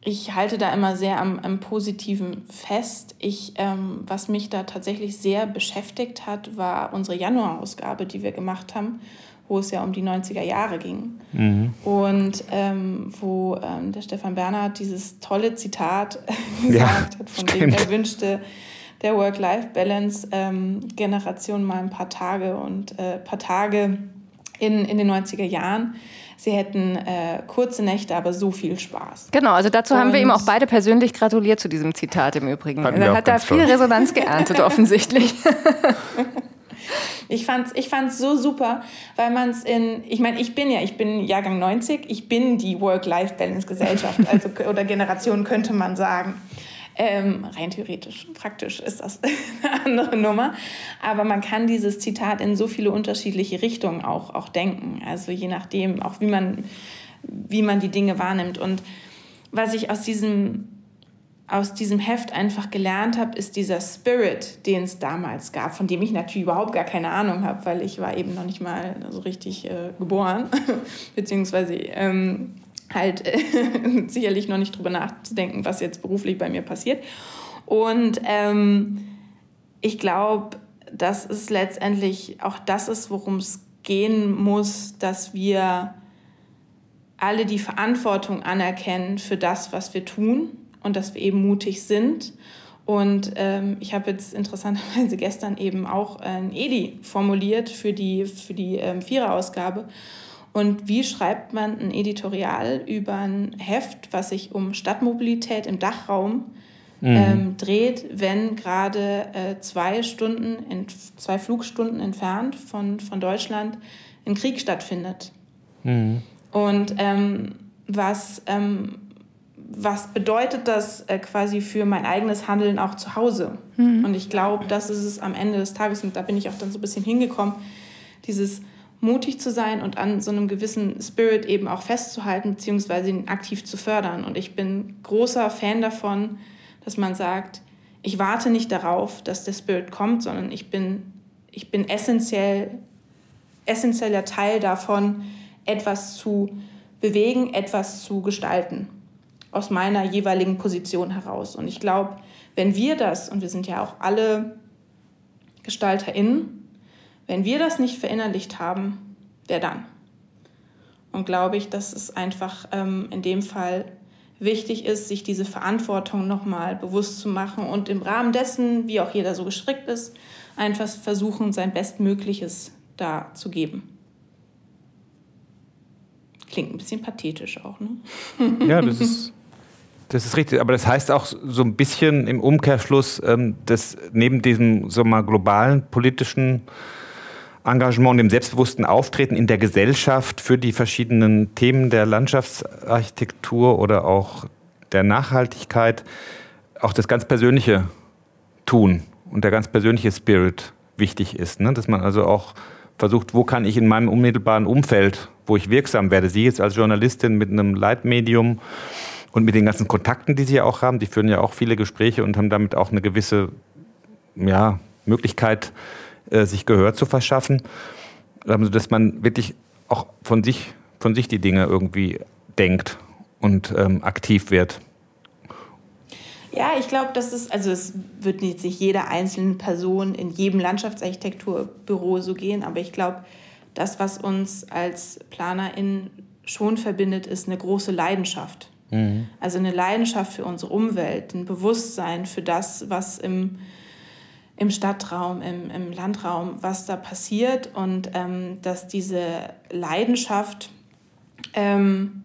ich halte da immer sehr am, am Positiven fest. Ich, ähm, was mich da tatsächlich sehr beschäftigt hat, war unsere Januarausgabe, die wir gemacht haben wo es ja um die 90er Jahre ging. Mhm. Und ähm, wo ähm, der Stefan Bernhard dieses tolle Zitat gesagt ja, hat, von stimmt. dem er wünschte, der Work-Life-Balance ähm, mal ein paar Tage und äh, paar Tage in, in den 90er Jahren. Sie hätten äh, kurze Nächte, aber so viel Spaß. Genau, also dazu und haben wir ihm auch beide persönlich gratuliert zu diesem Zitat im Übrigen. Er hat da viel toll. Resonanz geerntet, offensichtlich. Ich fand's, ich fand's so super, weil man es in, ich meine, ich bin ja, ich bin Jahrgang 90, ich bin die Work-Life-Balance-Gesellschaft, also oder Generation könnte man sagen. Ähm, rein theoretisch, praktisch ist das eine andere Nummer. Aber man kann dieses Zitat in so viele unterschiedliche Richtungen auch, auch denken. Also je nachdem, auch wie man, wie man die Dinge wahrnimmt. Und was ich aus diesem aus diesem Heft einfach gelernt habe, ist dieser Spirit, den es damals gab, von dem ich natürlich überhaupt gar keine Ahnung habe, weil ich war eben noch nicht mal so richtig äh, geboren, beziehungsweise ähm, halt äh, sicherlich noch nicht drüber nachzudenken, was jetzt beruflich bei mir passiert. Und ähm, ich glaube, dass es letztendlich auch das ist, worum es gehen muss, dass wir alle die Verantwortung anerkennen für das, was wir tun und dass wir eben mutig sind. Und ähm, ich habe jetzt interessanterweise gestern eben auch ein EDI formuliert für die, für die ähm, Viererausgabe. Und wie schreibt man ein Editorial über ein Heft, was sich um Stadtmobilität im Dachraum mhm. ähm, dreht, wenn gerade äh, zwei Stunden, in, zwei Flugstunden entfernt von, von Deutschland ein Krieg stattfindet? Mhm. Und ähm, was ähm, was bedeutet das äh, quasi für mein eigenes Handeln auch zu Hause? Mhm. Und ich glaube, das ist es am Ende des Tages, und da bin ich auch dann so ein bisschen hingekommen, dieses mutig zu sein und an so einem gewissen Spirit eben auch festzuhalten, beziehungsweise ihn aktiv zu fördern. Und ich bin großer Fan davon, dass man sagt, ich warte nicht darauf, dass der Spirit kommt, sondern ich bin, ich bin essentiell, essentieller Teil davon, etwas zu bewegen, etwas zu gestalten, aus meiner jeweiligen Position heraus. Und ich glaube, wenn wir das, und wir sind ja auch alle GestalterInnen, wenn wir das nicht verinnerlicht haben, wer dann? Und glaube ich, dass es einfach ähm, in dem Fall wichtig ist, sich diese Verantwortung nochmal bewusst zu machen und im Rahmen dessen, wie auch jeder so gestrickt ist, einfach versuchen, sein Bestmögliches da zu geben. Klingt ein bisschen pathetisch auch, ne? Ja, das ist, das ist richtig. Aber das heißt auch so ein bisschen im Umkehrschluss, ähm, dass neben diesem so mal globalen politischen Engagement, dem selbstbewussten Auftreten in der Gesellschaft für die verschiedenen Themen der Landschaftsarchitektur oder auch der Nachhaltigkeit auch das ganz persönliche Tun und der ganz persönliche Spirit wichtig ist. Ne? Dass man also auch versucht, wo kann ich in meinem unmittelbaren Umfeld, wo ich wirksam werde, Sie jetzt als Journalistin mit einem Leitmedium und mit den ganzen Kontakten, die Sie ja auch haben, die führen ja auch viele Gespräche und haben damit auch eine gewisse ja, Möglichkeit, äh, sich Gehör zu verschaffen, also dass man wirklich auch von sich, von sich die Dinge irgendwie denkt und ähm, aktiv wird. Ja, ich glaube, dass es, also es wird nicht sich jede einzelne Person in jedem Landschaftsarchitekturbüro so gehen, aber ich glaube, das, was uns als PlanerInnen schon verbindet, ist eine große Leidenschaft. Mhm. Also eine Leidenschaft für unsere Umwelt, ein Bewusstsein für das, was im im Stadtraum, im, im Landraum, was da passiert und ähm, dass diese Leidenschaft ähm,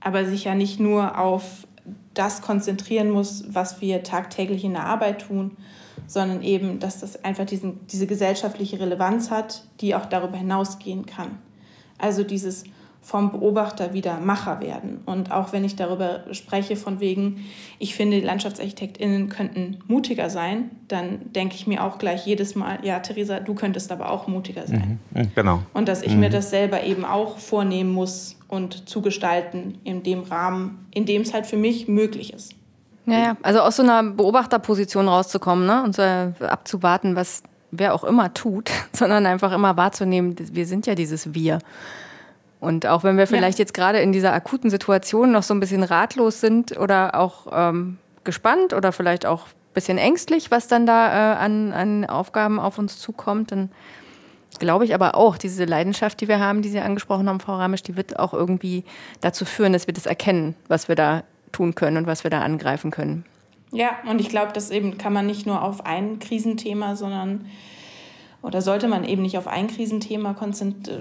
aber sich ja nicht nur auf das konzentrieren muss, was wir tagtäglich in der Arbeit tun, sondern eben, dass das einfach diesen, diese gesellschaftliche Relevanz hat, die auch darüber hinausgehen kann. Also dieses vom Beobachter wieder Macher werden. Und auch wenn ich darüber spreche, von wegen, ich finde, die LandschaftsarchitektInnen könnten mutiger sein, dann denke ich mir auch gleich jedes Mal, ja, Theresa, du könntest aber auch mutiger sein. Mhm. mhm. Genau. Und dass ich mhm. mir das selber eben auch vornehmen muss und zugestalten in dem Rahmen, in dem es halt für mich möglich ist. Ja, ja. also aus so einer Beobachterposition rauszukommen ne? und so abzuwarten, was wer auch immer tut, sondern einfach immer wahrzunehmen, wir sind ja dieses Wir. Und auch wenn wir vielleicht ja. jetzt gerade in dieser akuten Situation noch so ein bisschen ratlos sind oder auch ähm, gespannt oder vielleicht auch ein bisschen ängstlich, was dann da äh, an, an Aufgaben auf uns zukommt, dann glaube ich aber auch, diese Leidenschaft, die wir haben, die Sie angesprochen haben, Frau Ramisch, die wird auch irgendwie dazu führen, dass wir das erkennen, was wir da tun können und was wir da angreifen können. Ja, und ich glaube, das eben kann man nicht nur auf ein Krisenthema, sondern oder sollte man eben nicht auf ein Krisenthema konzent äh,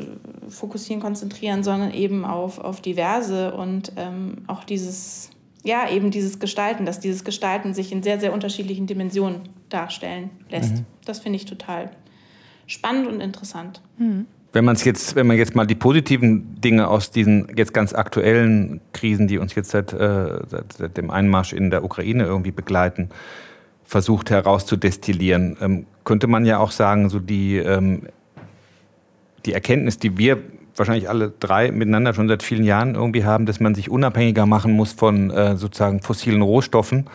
fokussieren, konzentrieren, sondern eben auf, auf diverse und ähm, auch dieses, ja, eben dieses Gestalten, dass dieses Gestalten sich in sehr, sehr unterschiedlichen Dimensionen darstellen lässt. Mhm. Das finde ich total spannend und interessant. Mhm. Wenn man jetzt, wenn man jetzt mal die positiven Dinge aus diesen jetzt ganz aktuellen Krisen, die uns jetzt seit, äh, seit, seit dem Einmarsch in der Ukraine irgendwie begleiten, versucht herauszudestillieren. Ähm, könnte man ja auch sagen, so die, ähm, die Erkenntnis, die wir wahrscheinlich alle drei miteinander schon seit vielen Jahren irgendwie haben, dass man sich unabhängiger machen muss von äh, sozusagen fossilen Rohstoffen,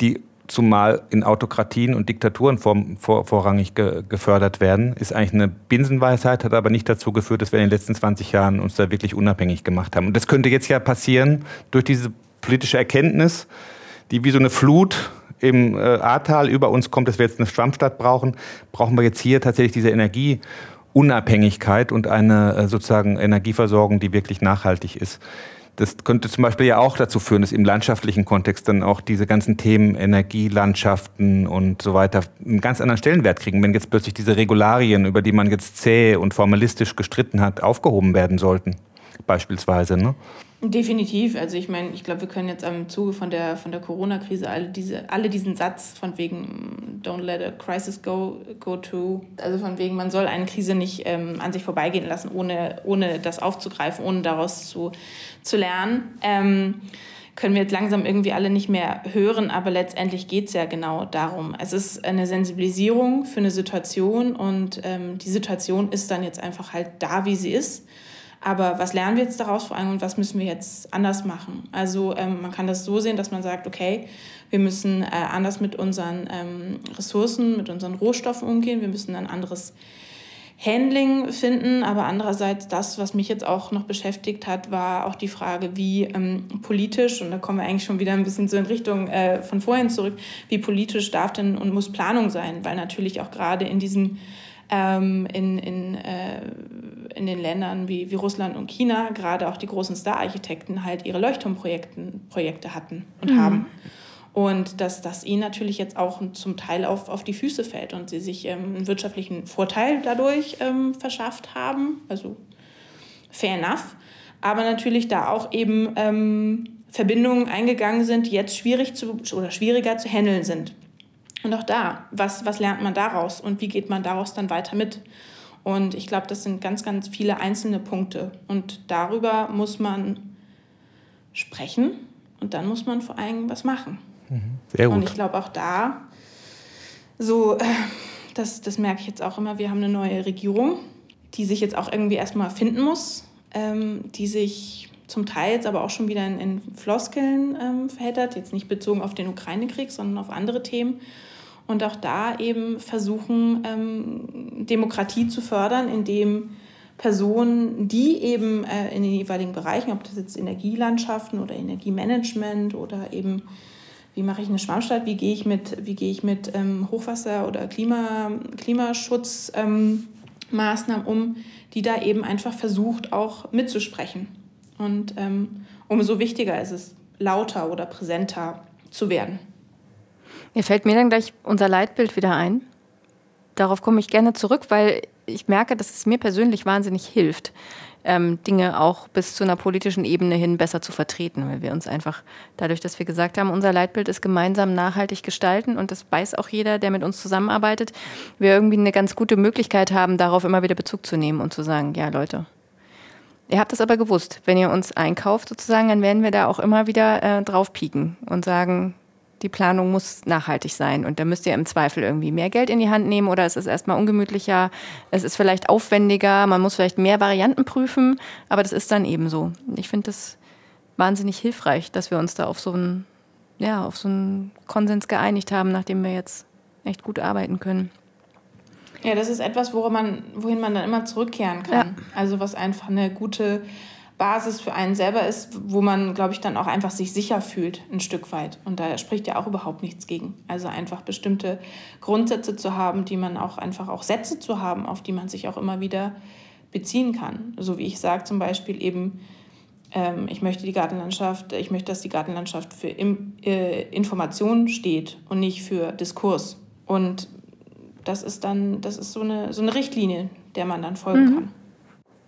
die zumal in Autokratien und Diktaturen vor, vor, vorrangig ge, gefördert werden, ist eigentlich eine Binsenweisheit, hat aber nicht dazu geführt, dass wir in den letzten 20 Jahren uns da wirklich unabhängig gemacht haben. Und das könnte jetzt ja passieren durch diese politische Erkenntnis, die wie so eine Flut im äh, Ahrtal über uns kommt, dass wir jetzt eine Schwammstadt brauchen, brauchen wir jetzt hier tatsächlich diese Energieunabhängigkeit und eine äh, sozusagen Energieversorgung, die wirklich nachhaltig ist. Das könnte zum Beispiel ja auch dazu führen, dass im landschaftlichen Kontext dann auch diese ganzen Themen Energielandschaften und so weiter einen ganz anderen Stellenwert kriegen, wenn jetzt plötzlich diese Regularien, über die man jetzt zäh und formalistisch gestritten hat, aufgehoben werden sollten, beispielsweise. Ne? Definitiv. Also ich meine, ich glaube, wir können jetzt im Zuge von der, von der Corona-Krise alle, diese, alle diesen Satz von wegen Don't let a crisis go, go to, also von wegen, man soll eine Krise nicht ähm, an sich vorbeigehen lassen, ohne, ohne das aufzugreifen, ohne daraus zu, zu lernen. Ähm, können wir jetzt langsam irgendwie alle nicht mehr hören, aber letztendlich geht es ja genau darum. Es ist eine Sensibilisierung für eine Situation und ähm, die Situation ist dann jetzt einfach halt da, wie sie ist. Aber was lernen wir jetzt daraus vor allem und was müssen wir jetzt anders machen? Also ähm, man kann das so sehen, dass man sagt, okay, wir müssen äh, anders mit unseren ähm, Ressourcen, mit unseren Rohstoffen umgehen, wir müssen ein anderes Handling finden. Aber andererseits, das, was mich jetzt auch noch beschäftigt hat, war auch die Frage, wie ähm, politisch, und da kommen wir eigentlich schon wieder ein bisschen so in Richtung äh, von vorhin zurück, wie politisch darf denn und muss Planung sein? Weil natürlich auch gerade in diesen ähm, in, in, äh, in den Ländern wie, wie Russland und China gerade auch die großen Star-Architekten halt ihre Leuchtturmprojekte hatten und mhm. haben. Und dass das ihnen natürlich jetzt auch zum Teil auf, auf die Füße fällt und sie sich ähm, einen wirtschaftlichen Vorteil dadurch ähm, verschafft haben. Also fair enough. Aber natürlich da auch eben ähm, Verbindungen eingegangen sind, die jetzt schwierig zu, oder schwieriger zu handeln sind. Und auch da, was, was lernt man daraus und wie geht man daraus dann weiter mit? Und ich glaube, das sind ganz, ganz viele einzelne Punkte. Und darüber muss man sprechen und dann muss man vor allem was machen. Mhm. Sehr gut. Und ich glaube auch da, so, äh, das, das merke ich jetzt auch immer, wir haben eine neue Regierung, die sich jetzt auch irgendwie erstmal finden muss, ähm, die sich zum Teil jetzt aber auch schon wieder in, in Floskeln ähm, verheddert, jetzt nicht bezogen auf den Ukraine-Krieg, sondern auf andere Themen und auch da eben versuchen, ähm, Demokratie zu fördern, indem Personen, die eben äh, in den jeweiligen Bereichen, ob das jetzt Energielandschaften oder Energiemanagement oder eben wie mache ich eine Schwammstadt, wie gehe ich mit, wie gehe ich mit ähm, Hochwasser- oder Klima, Klimaschutzmaßnahmen ähm, um, die da eben einfach versucht, auch mitzusprechen. Und ähm, umso wichtiger ist es, lauter oder präsenter zu werden. Mir fällt mir dann gleich unser Leitbild wieder ein. Darauf komme ich gerne zurück, weil ich merke, dass es mir persönlich wahnsinnig hilft, ähm, Dinge auch bis zu einer politischen Ebene hin besser zu vertreten, weil wir uns einfach dadurch, dass wir gesagt haben, unser Leitbild ist gemeinsam nachhaltig gestalten und das weiß auch jeder, der mit uns zusammenarbeitet, wir irgendwie eine ganz gute Möglichkeit haben, darauf immer wieder Bezug zu nehmen und zu sagen, ja Leute, Ihr habt das aber gewusst, wenn ihr uns einkauft sozusagen, dann werden wir da auch immer wieder äh, drauf pieken und sagen, die Planung muss nachhaltig sein. Und da müsst ihr im Zweifel irgendwie mehr Geld in die Hand nehmen oder es ist erstmal ungemütlicher, es ist vielleicht aufwendiger, man muss vielleicht mehr Varianten prüfen, aber das ist dann eben so. Ich finde das wahnsinnig hilfreich, dass wir uns da auf so einen, ja, auf so einen Konsens geeinigt haben, nachdem wir jetzt echt gut arbeiten können. Ja, das ist etwas, worin man, wohin man dann immer zurückkehren kann. Ja. Also was einfach eine gute Basis für einen selber ist, wo man, glaube ich, dann auch einfach sich sicher fühlt, ein Stück weit. Und da spricht ja auch überhaupt nichts gegen. Also einfach bestimmte Grundsätze zu haben, die man auch einfach auch Sätze zu haben, auf die man sich auch immer wieder beziehen kann. So wie ich sage zum Beispiel eben, ähm, ich möchte die Gartenlandschaft, ich möchte, dass die Gartenlandschaft für äh, Information steht und nicht für Diskurs. Und das ist dann, das ist so eine, so eine Richtlinie, der man dann folgen mhm. kann.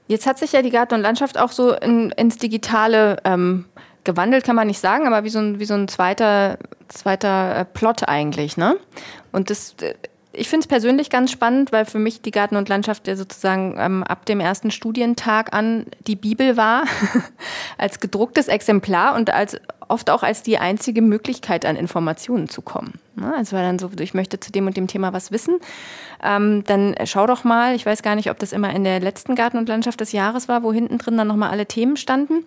Jetzt hat sich ja die Garten- und Landschaft auch so in, ins Digitale ähm, gewandelt, kann man nicht sagen, aber wie so ein, wie so ein zweiter, zweiter äh, Plot eigentlich. Ne? Und das, äh, ich finde es persönlich ganz spannend, weil für mich die Garten- und Landschaft ja sozusagen ähm, ab dem ersten Studientag an die Bibel war, als gedrucktes Exemplar und als oft auch als die einzige Möglichkeit an Informationen zu kommen. Ne? Also war dann so, ich möchte zu dem und dem Thema was wissen. Ähm, dann schau doch mal, ich weiß gar nicht, ob das immer in der letzten Garten- und Landschaft des Jahres war, wo hinten drin dann nochmal alle Themen standen.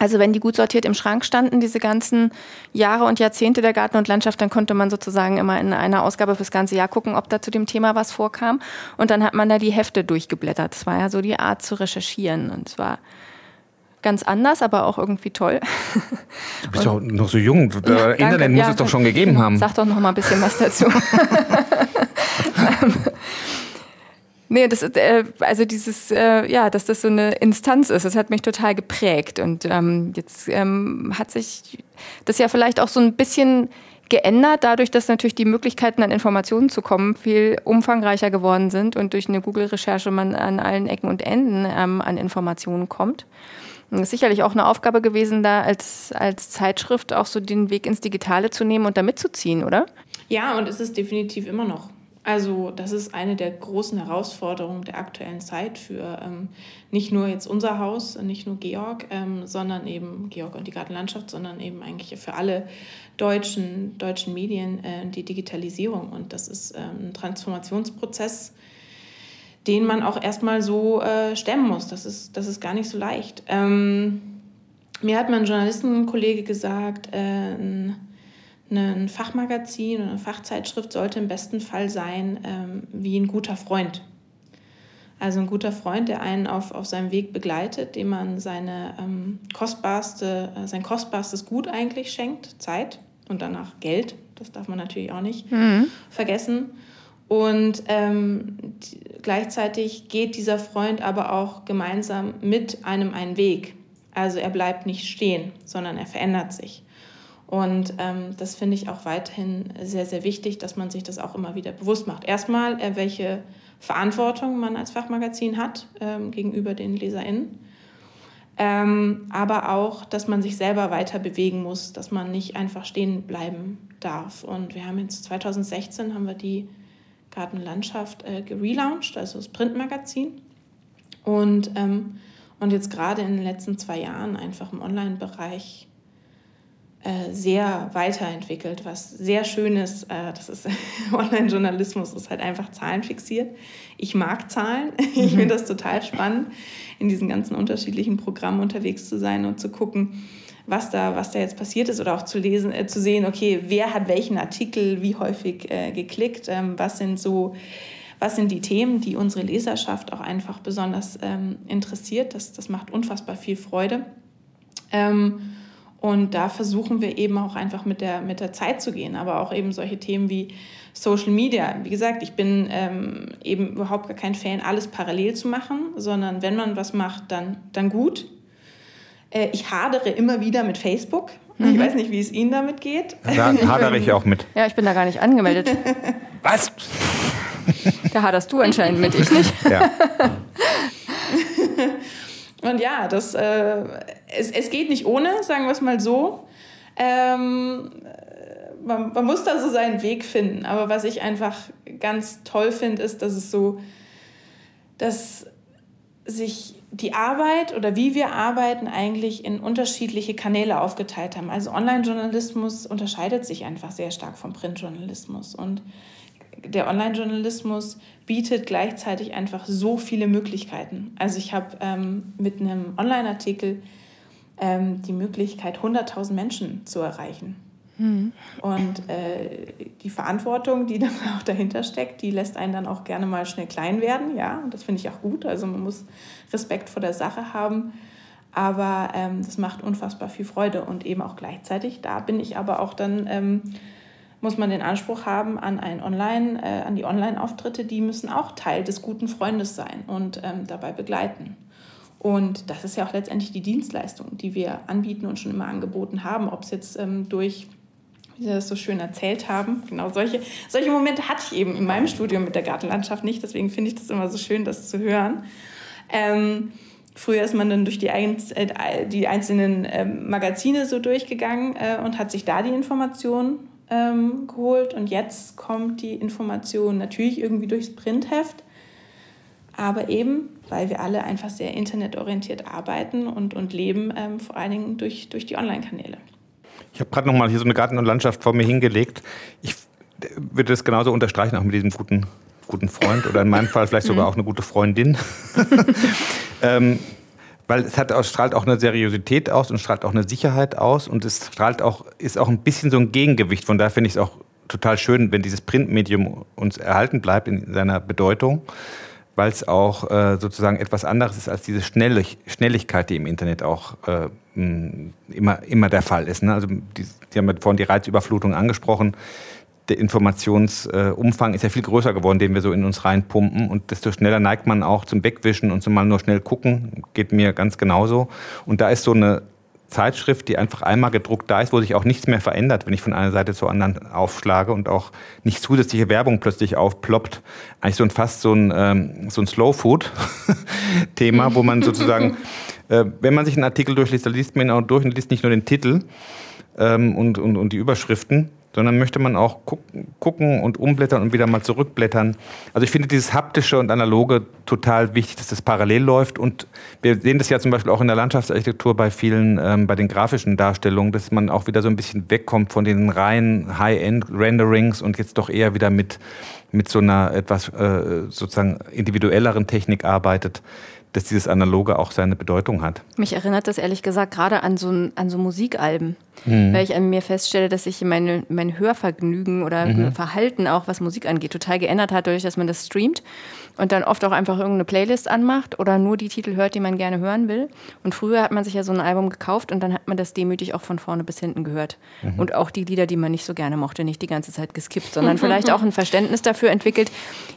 Also wenn die gut sortiert im Schrank standen, diese ganzen Jahre und Jahrzehnte der Garten und Landschaft, dann konnte man sozusagen immer in einer Ausgabe fürs ganze Jahr gucken, ob da zu dem Thema was vorkam. Und dann hat man da die Hefte durchgeblättert. Das war ja so die Art zu recherchieren. Und es war ganz anders, aber auch irgendwie toll. Du bist doch noch so jung. Ja, Internet muss ja, es doch schon gegeben haben. Sag doch noch mal ein bisschen was dazu. Nee, das ist, äh, also dieses, äh, ja, dass das so eine Instanz ist, das hat mich total geprägt. Und ähm, jetzt ähm, hat sich das ja vielleicht auch so ein bisschen geändert, dadurch, dass natürlich die Möglichkeiten an Informationen zu kommen viel umfangreicher geworden sind und durch eine Google-Recherche man an allen Ecken und Enden ähm, an Informationen kommt. Das ist sicherlich auch eine Aufgabe gewesen, da als, als Zeitschrift auch so den Weg ins Digitale zu nehmen und da mitzuziehen, oder? Ja, und es ist definitiv immer noch. Also das ist eine der großen Herausforderungen der aktuellen Zeit für ähm, nicht nur jetzt unser Haus, nicht nur Georg, ähm, sondern eben Georg und die Gartenlandschaft, sondern eben eigentlich für alle deutschen, deutschen Medien äh, die Digitalisierung. Und das ist ähm, ein Transformationsprozess, den man auch erstmal so äh, stemmen muss. Das ist, das ist gar nicht so leicht. Ähm, mir hat mein Journalistenkollege gesagt, äh, ein ein Fachmagazin oder eine Fachzeitschrift sollte im besten Fall sein ähm, wie ein guter Freund. Also ein guter Freund, der einen auf, auf seinem Weg begleitet, dem man seine, ähm, kostbarste, äh, sein kostbarstes Gut eigentlich schenkt, Zeit und danach Geld. Das darf man natürlich auch nicht mhm. vergessen. Und ähm, gleichzeitig geht dieser Freund aber auch gemeinsam mit einem einen Weg. Also er bleibt nicht stehen, sondern er verändert sich. Und ähm, das finde ich auch weiterhin sehr, sehr wichtig, dass man sich das auch immer wieder bewusst macht. Erstmal, äh, welche Verantwortung man als Fachmagazin hat ähm, gegenüber den LeserInnen. Ähm, aber auch, dass man sich selber weiter bewegen muss, dass man nicht einfach stehen bleiben darf. Und wir haben jetzt 2016 haben wir die Gartenlandschaft äh, gelauncht, also das Printmagazin. Und, ähm, und jetzt gerade in den letzten zwei Jahren einfach im Online-Bereich sehr weiterentwickelt, was sehr schön ist. Äh, das ist Online-Journalismus, ist halt einfach zahlenfixiert. Ich mag Zahlen. Ich finde das total spannend, in diesen ganzen unterschiedlichen Programmen unterwegs zu sein und zu gucken, was da, was da jetzt passiert ist oder auch zu lesen, äh, zu sehen, okay, wer hat welchen Artikel wie häufig äh, geklickt, ähm, was sind so was sind die Themen, die unsere Leserschaft auch einfach besonders ähm, interessiert. Das, das macht unfassbar viel Freude. Ähm, und da versuchen wir eben auch einfach mit der, mit der Zeit zu gehen, aber auch eben solche Themen wie Social Media. Wie gesagt, ich bin ähm, eben überhaupt gar kein Fan, alles parallel zu machen, sondern wenn man was macht, dann, dann gut. Äh, ich hadere immer wieder mit Facebook. Mhm. Ich weiß nicht, wie es Ihnen damit geht. Da hadere ich auch mit. Ja, ich bin da gar nicht angemeldet. was? Da haderst du anscheinend mit, ich nicht. Ja. Und ja, das, äh, es, es geht nicht ohne, sagen wir es mal so. Ähm, man, man, muss da so seinen Weg finden. Aber was ich einfach ganz toll finde, ist, dass es so, dass sich die Arbeit oder wie wir arbeiten eigentlich in unterschiedliche Kanäle aufgeteilt haben. Also Online-Journalismus unterscheidet sich einfach sehr stark vom Printjournalismus. Und der Online-Journalismus bietet gleichzeitig einfach so viele Möglichkeiten. Also ich habe ähm, mit einem Online-Artikel ähm, die Möglichkeit, 100.000 Menschen zu erreichen. Mhm. Und äh, die Verantwortung, die dann auch dahinter steckt, die lässt einen dann auch gerne mal schnell klein werden. Ja, und das finde ich auch gut. Also man muss Respekt vor der Sache haben. Aber ähm, das macht unfassbar viel Freude und eben auch gleichzeitig. Da bin ich aber auch dann ähm, muss man den Anspruch haben an ein Online, äh, an die Online-Auftritte, die müssen auch Teil des guten Freundes sein und ähm, dabei begleiten. Und das ist ja auch letztendlich die Dienstleistung, die wir anbieten und schon immer angeboten haben, ob es jetzt ähm, durch wie Sie das so schön erzählt haben. Genau solche, solche Momente hatte ich eben in meinem Studium mit der Gartenlandschaft nicht. Deswegen finde ich das immer so schön, das zu hören. Ähm, früher ist man dann durch die, einz äh, die einzelnen äh, Magazine so durchgegangen äh, und hat sich da die Informationen ähm, geholt und jetzt kommt die Information natürlich irgendwie durchs Printheft, aber eben, weil wir alle einfach sehr internetorientiert arbeiten und, und leben, ähm, vor allen Dingen durch, durch die Online-Kanäle. Ich habe gerade noch mal hier so eine Garten und Landschaft vor mir hingelegt. Ich würde das genauso unterstreichen, auch mit diesem guten, guten Freund oder in meinem Fall vielleicht sogar mhm. auch eine gute Freundin. ähm, weil es hat, strahlt auch eine Seriosität aus und strahlt auch eine Sicherheit aus und es strahlt auch, ist auch ein bisschen so ein Gegengewicht. Von daher finde ich es auch total schön, wenn dieses Printmedium uns erhalten bleibt in seiner Bedeutung, weil es auch äh, sozusagen etwas anderes ist als diese Schnellig Schnelligkeit, die im Internet auch äh, immer, immer der Fall ist. Ne? Also die, die haben ja vorhin die Reizüberflutung angesprochen der Informationsumfang ist ja viel größer geworden, den wir so in uns reinpumpen. Und desto schneller neigt man auch zum Wegwischen und zum mal nur schnell gucken. Geht mir ganz genauso. Und da ist so eine Zeitschrift, die einfach einmal gedruckt da ist, wo sich auch nichts mehr verändert, wenn ich von einer Seite zur anderen aufschlage und auch nicht zusätzliche Werbung plötzlich aufploppt. Eigentlich so ein fast so ein, ähm, so ein Slow Food Thema, wo man sozusagen, äh, wenn man sich einen Artikel durchliest, dann liest man ihn auch durch und liest nicht nur den Titel ähm, und, und, und die Überschriften, sondern möchte man auch gucken und umblättern und wieder mal zurückblättern. Also ich finde dieses haptische und analoge total wichtig, dass das parallel läuft. Und wir sehen das ja zum Beispiel auch in der Landschaftsarchitektur bei vielen, ähm, bei den grafischen Darstellungen, dass man auch wieder so ein bisschen wegkommt von den reinen High-End-Renderings und jetzt doch eher wieder mit, mit so einer etwas äh, sozusagen individuelleren Technik arbeitet dass dieses Analoge auch seine Bedeutung hat. Mich erinnert das ehrlich gesagt gerade an so, an so Musikalben, mhm. weil ich an mir feststelle, dass sich meine, mein Hörvergnügen oder mhm. Verhalten auch, was Musik angeht, total geändert hat, dadurch, dass man das streamt und dann oft auch einfach irgendeine Playlist anmacht oder nur die Titel hört, die man gerne hören will. Und früher hat man sich ja so ein Album gekauft und dann hat man das demütig auch von vorne bis hinten gehört. Mhm. Und auch die Lieder, die man nicht so gerne mochte, nicht die ganze Zeit geskippt, sondern vielleicht auch ein Verständnis dafür entwickelt,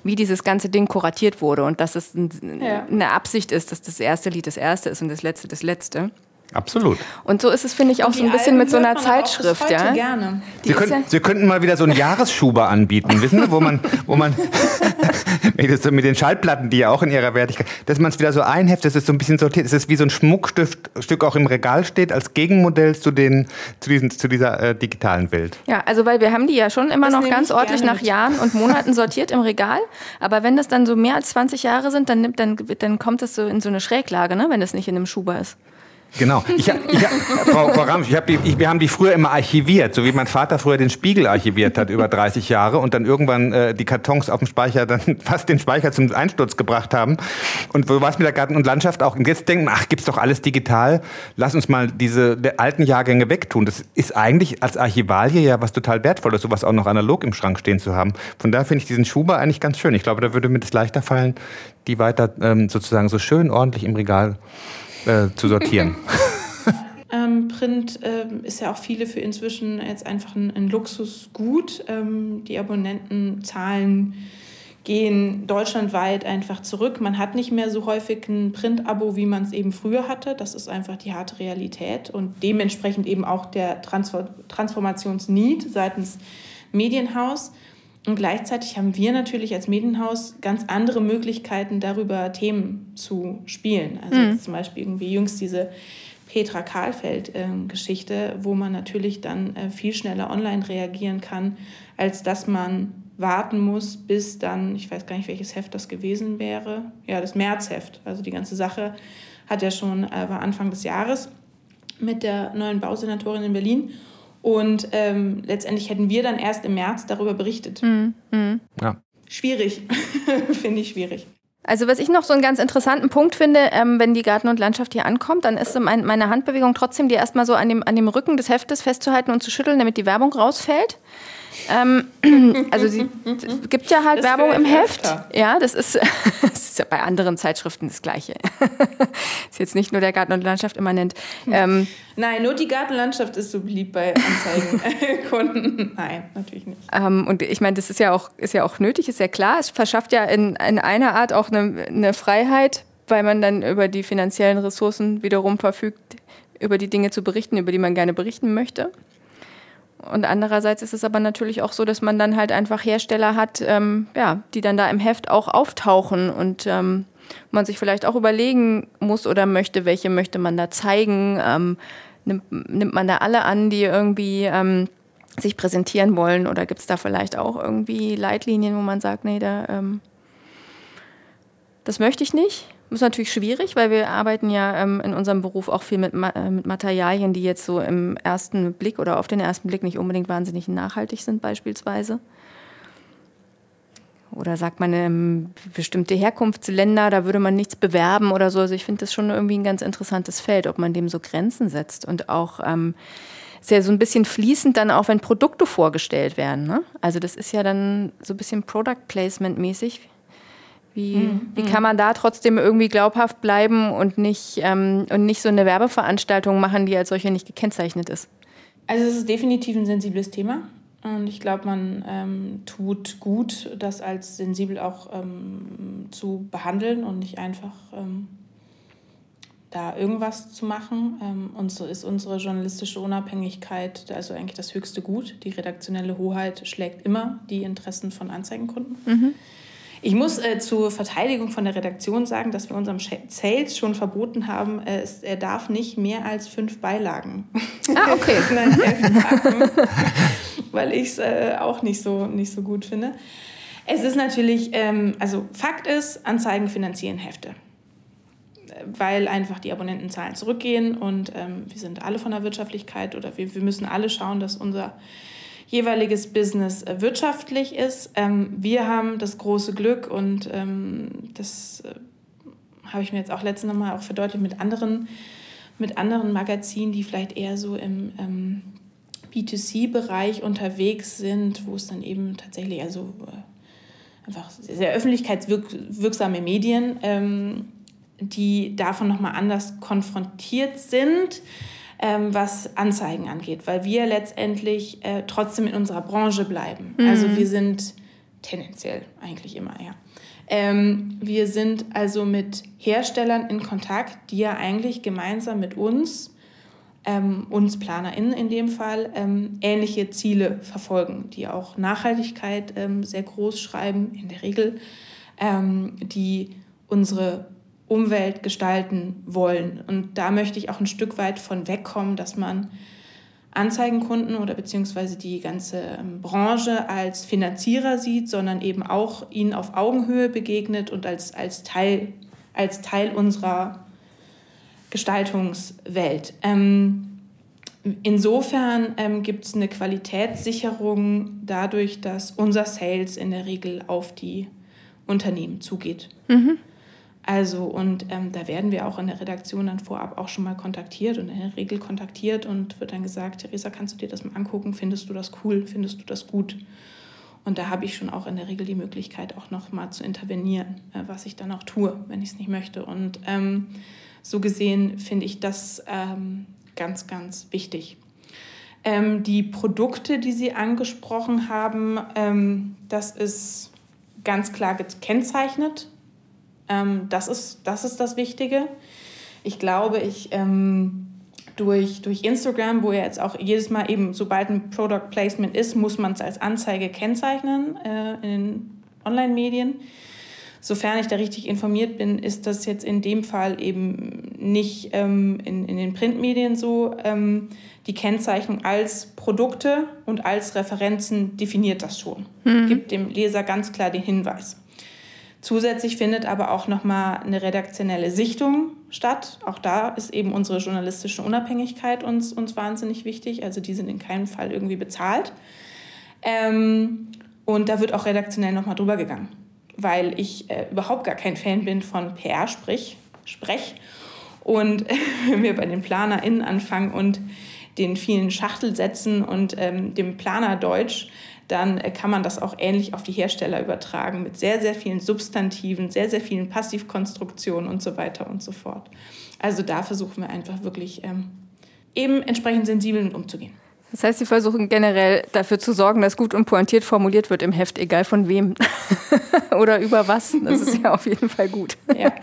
wie dieses ganze Ding kuratiert wurde und dass es ein, ja. eine Absicht ist, dass das erste Lied das erste ist und das letzte das letzte. Absolut. Und so ist es, finde ich, auch so ein bisschen Alben mit so einer Zeitschrift. Ja? Gerne. Sie, können, ja Sie könnten mal wieder so einen Jahresschuber anbieten, wissen Sie, wo man, wo man mit den Schallplatten, die ja auch in ihrer Wertigkeit, dass man es wieder so einheftet, das ist so ein bisschen sortiert, es ist wie so ein Schmuckstück auch im Regal steht, als Gegenmodell zu, den, zu, diesen, zu dieser äh, digitalen Welt. Ja, also weil wir haben die ja schon immer das noch ganz ordentlich nach Jahren und Monaten sortiert im Regal, aber wenn das dann so mehr als 20 Jahre sind, dann, nimmt, dann, dann kommt es so in so eine Schräglage, ne, wenn es nicht in einem Schuber ist. Genau. Ich, ich, Frau, Frau Ramsch, ich hab ich, wir haben die früher immer archiviert, so wie mein Vater früher den Spiegel archiviert hat über 30 Jahre und dann irgendwann äh, die Kartons auf dem Speicher dann fast den Speicher zum Einsturz gebracht haben. Und wo war es mit der Garten und Landschaft auch? Und jetzt denken, ach, gibt's doch alles digital. Lass uns mal diese alten Jahrgänge wegtun. Das ist eigentlich als Archivalie ja was total wertvolles, sowas auch noch analog im Schrank stehen zu haben. Von daher finde ich diesen Schuber eigentlich ganz schön. Ich glaube, da würde mir das leichter fallen, die weiter ähm, sozusagen so schön ordentlich im Regal äh, zu sortieren. Ähm, Print ähm, ist ja auch viele für inzwischen jetzt einfach ein, ein Luxusgut. Ähm, die Abonnentenzahlen gehen deutschlandweit einfach zurück. Man hat nicht mehr so häufig ein Print-Abo, wie man es eben früher hatte. Das ist einfach die harte Realität und dementsprechend eben auch der Transfer Transformationsneed seitens Medienhaus. Und gleichzeitig haben wir natürlich als Medienhaus ganz andere Möglichkeiten, darüber Themen zu spielen. Also mhm. zum Beispiel irgendwie jüngst diese Petra Kahlfeld-Geschichte, äh, wo man natürlich dann äh, viel schneller online reagieren kann, als dass man warten muss, bis dann, ich weiß gar nicht, welches Heft das gewesen wäre, ja, das Märzheft. Also die ganze Sache hat ja schon, äh, war Anfang des Jahres mit der neuen Bausenatorin in Berlin. Und ähm, letztendlich hätten wir dann erst im März darüber berichtet. Mhm. Ja. Schwierig, finde ich schwierig. Also was ich noch so einen ganz interessanten Punkt finde, ähm, wenn die Garten und Landschaft hier ankommt, dann ist mein, meine Handbewegung trotzdem, die erstmal so an dem, an dem Rücken des Heftes festzuhalten und zu schütteln, damit die Werbung rausfällt. Ähm, also sie, es gibt ja halt das Werbung im Heft. Öfter. Ja, das ist, das ist ja bei anderen Zeitschriften das Gleiche. ist jetzt nicht nur der Garten und Landschaft immanent. Ähm, Nein, nur die Gartenlandschaft ist so beliebt bei Anzeigenkunden. Nein, natürlich nicht. Ähm, und ich meine, das ist ja auch, ist ja auch nötig, ist ja klar. Es verschafft ja in, in einer Art auch eine, eine Freiheit, weil man dann über die finanziellen Ressourcen wiederum verfügt, über die Dinge zu berichten, über die man gerne berichten möchte. Und andererseits ist es aber natürlich auch so, dass man dann halt einfach Hersteller hat, ähm, ja, die dann da im Heft auch auftauchen und ähm, man sich vielleicht auch überlegen muss oder möchte, welche möchte man da zeigen. Ähm, nimmt, nimmt man da alle an, die irgendwie ähm, sich präsentieren wollen oder gibt es da vielleicht auch irgendwie Leitlinien, wo man sagt, nee, da, ähm, das möchte ich nicht? Ist natürlich schwierig, weil wir arbeiten ja ähm, in unserem Beruf auch viel mit, äh, mit Materialien, die jetzt so im ersten Blick oder auf den ersten Blick nicht unbedingt wahnsinnig nachhaltig sind beispielsweise. Oder sagt man ähm, bestimmte Herkunftsländer, da würde man nichts bewerben oder so. Also ich finde das schon irgendwie ein ganz interessantes Feld, ob man dem so Grenzen setzt und auch ähm, ist ja so ein bisschen fließend dann auch, wenn Produkte vorgestellt werden. Ne? Also das ist ja dann so ein bisschen Product Placement mäßig. Wie, mhm. wie kann man da trotzdem irgendwie glaubhaft bleiben und nicht, ähm, und nicht so eine Werbeveranstaltung machen, die als solche nicht gekennzeichnet ist? Also es ist definitiv ein sensibles Thema. Und ich glaube, man ähm, tut gut, das als sensibel auch ähm, zu behandeln und nicht einfach ähm, da irgendwas zu machen. Ähm, und so ist unsere journalistische Unabhängigkeit also eigentlich das höchste Gut. Die redaktionelle Hoheit schlägt immer die Interessen von Anzeigenkunden. Mhm. Ich muss äh, zur Verteidigung von der Redaktion sagen, dass wir unserem Sales schon verboten haben, äh, es, er darf nicht mehr als fünf Beilagen. Ah, okay. weil ich es äh, auch nicht so, nicht so gut finde. Es ist natürlich, ähm, also Fakt ist, Anzeigen finanzieren Hefte. Weil einfach die Abonnentenzahlen zurückgehen und ähm, wir sind alle von der Wirtschaftlichkeit oder wir, wir müssen alle schauen, dass unser jeweiliges Business äh, wirtschaftlich ist. Ähm, wir haben das große Glück und ähm, das äh, habe ich mir jetzt auch letztens nochmal auch verdeutlicht mit anderen, mit anderen Magazinen, die vielleicht eher so im ähm, B2C-Bereich unterwegs sind, wo es dann eben tatsächlich also äh, einfach sehr öffentlichkeitswirksame Medien, ähm, die davon nochmal anders konfrontiert sind ähm, was Anzeigen angeht, weil wir letztendlich äh, trotzdem in unserer Branche bleiben. Mhm. Also wir sind tendenziell eigentlich immer, ja. Ähm, wir sind also mit Herstellern in Kontakt, die ja eigentlich gemeinsam mit uns, ähm, uns PlanerInnen in dem Fall, ähm, ähnliche Ziele verfolgen, die auch Nachhaltigkeit ähm, sehr groß schreiben, in der Regel, ähm, die unsere Umwelt gestalten wollen. Und da möchte ich auch ein Stück weit von wegkommen, dass man Anzeigenkunden oder beziehungsweise die ganze ähm, Branche als Finanzierer sieht, sondern eben auch ihnen auf Augenhöhe begegnet und als, als, Teil, als Teil unserer Gestaltungswelt. Ähm, insofern ähm, gibt es eine Qualitätssicherung dadurch, dass unser Sales in der Regel auf die Unternehmen zugeht. Mhm. Also, und ähm, da werden wir auch in der Redaktion dann vorab auch schon mal kontaktiert und in der Regel kontaktiert und wird dann gesagt, Theresa, kannst du dir das mal angucken? Findest du das cool? Findest du das gut? Und da habe ich schon auch in der Regel die Möglichkeit, auch noch mal zu intervenieren, äh, was ich dann auch tue, wenn ich es nicht möchte. Und ähm, so gesehen finde ich das ähm, ganz, ganz wichtig. Ähm, die Produkte, die Sie angesprochen haben, ähm, das ist ganz klar gekennzeichnet ähm, das, ist, das ist das Wichtige. Ich glaube, ich ähm, durch, durch Instagram, wo ja jetzt auch jedes Mal eben, sobald ein Product Placement ist, muss man es als Anzeige kennzeichnen äh, in den Online-Medien. Sofern ich da richtig informiert bin, ist das jetzt in dem Fall eben nicht ähm, in, in den Printmedien so. Ähm, die Kennzeichnung als Produkte und als Referenzen definiert das schon, mhm. gibt dem Leser ganz klar den Hinweis. Zusätzlich findet aber auch nochmal eine redaktionelle Sichtung statt. Auch da ist eben unsere journalistische Unabhängigkeit uns, uns wahnsinnig wichtig. Also die sind in keinem Fall irgendwie bezahlt. Ähm, und da wird auch redaktionell nochmal drüber gegangen, weil ich äh, überhaupt gar kein Fan bin von PR-Sprech. Sprech. Und wenn wir bei den PlanerInnen anfangen und den vielen Schachtelsätzen und ähm, dem Planerdeutsch, dann äh, kann man das auch ähnlich auf die Hersteller übertragen mit sehr, sehr vielen Substantiven, sehr, sehr vielen Passivkonstruktionen und so weiter und so fort. Also da versuchen wir einfach wirklich ähm, eben entsprechend sensibel mit umzugehen. Das heißt, Sie versuchen generell dafür zu sorgen, dass gut und pointiert formuliert wird im Heft, egal von wem oder über was. Das ist ja auf jeden Fall gut. Ja.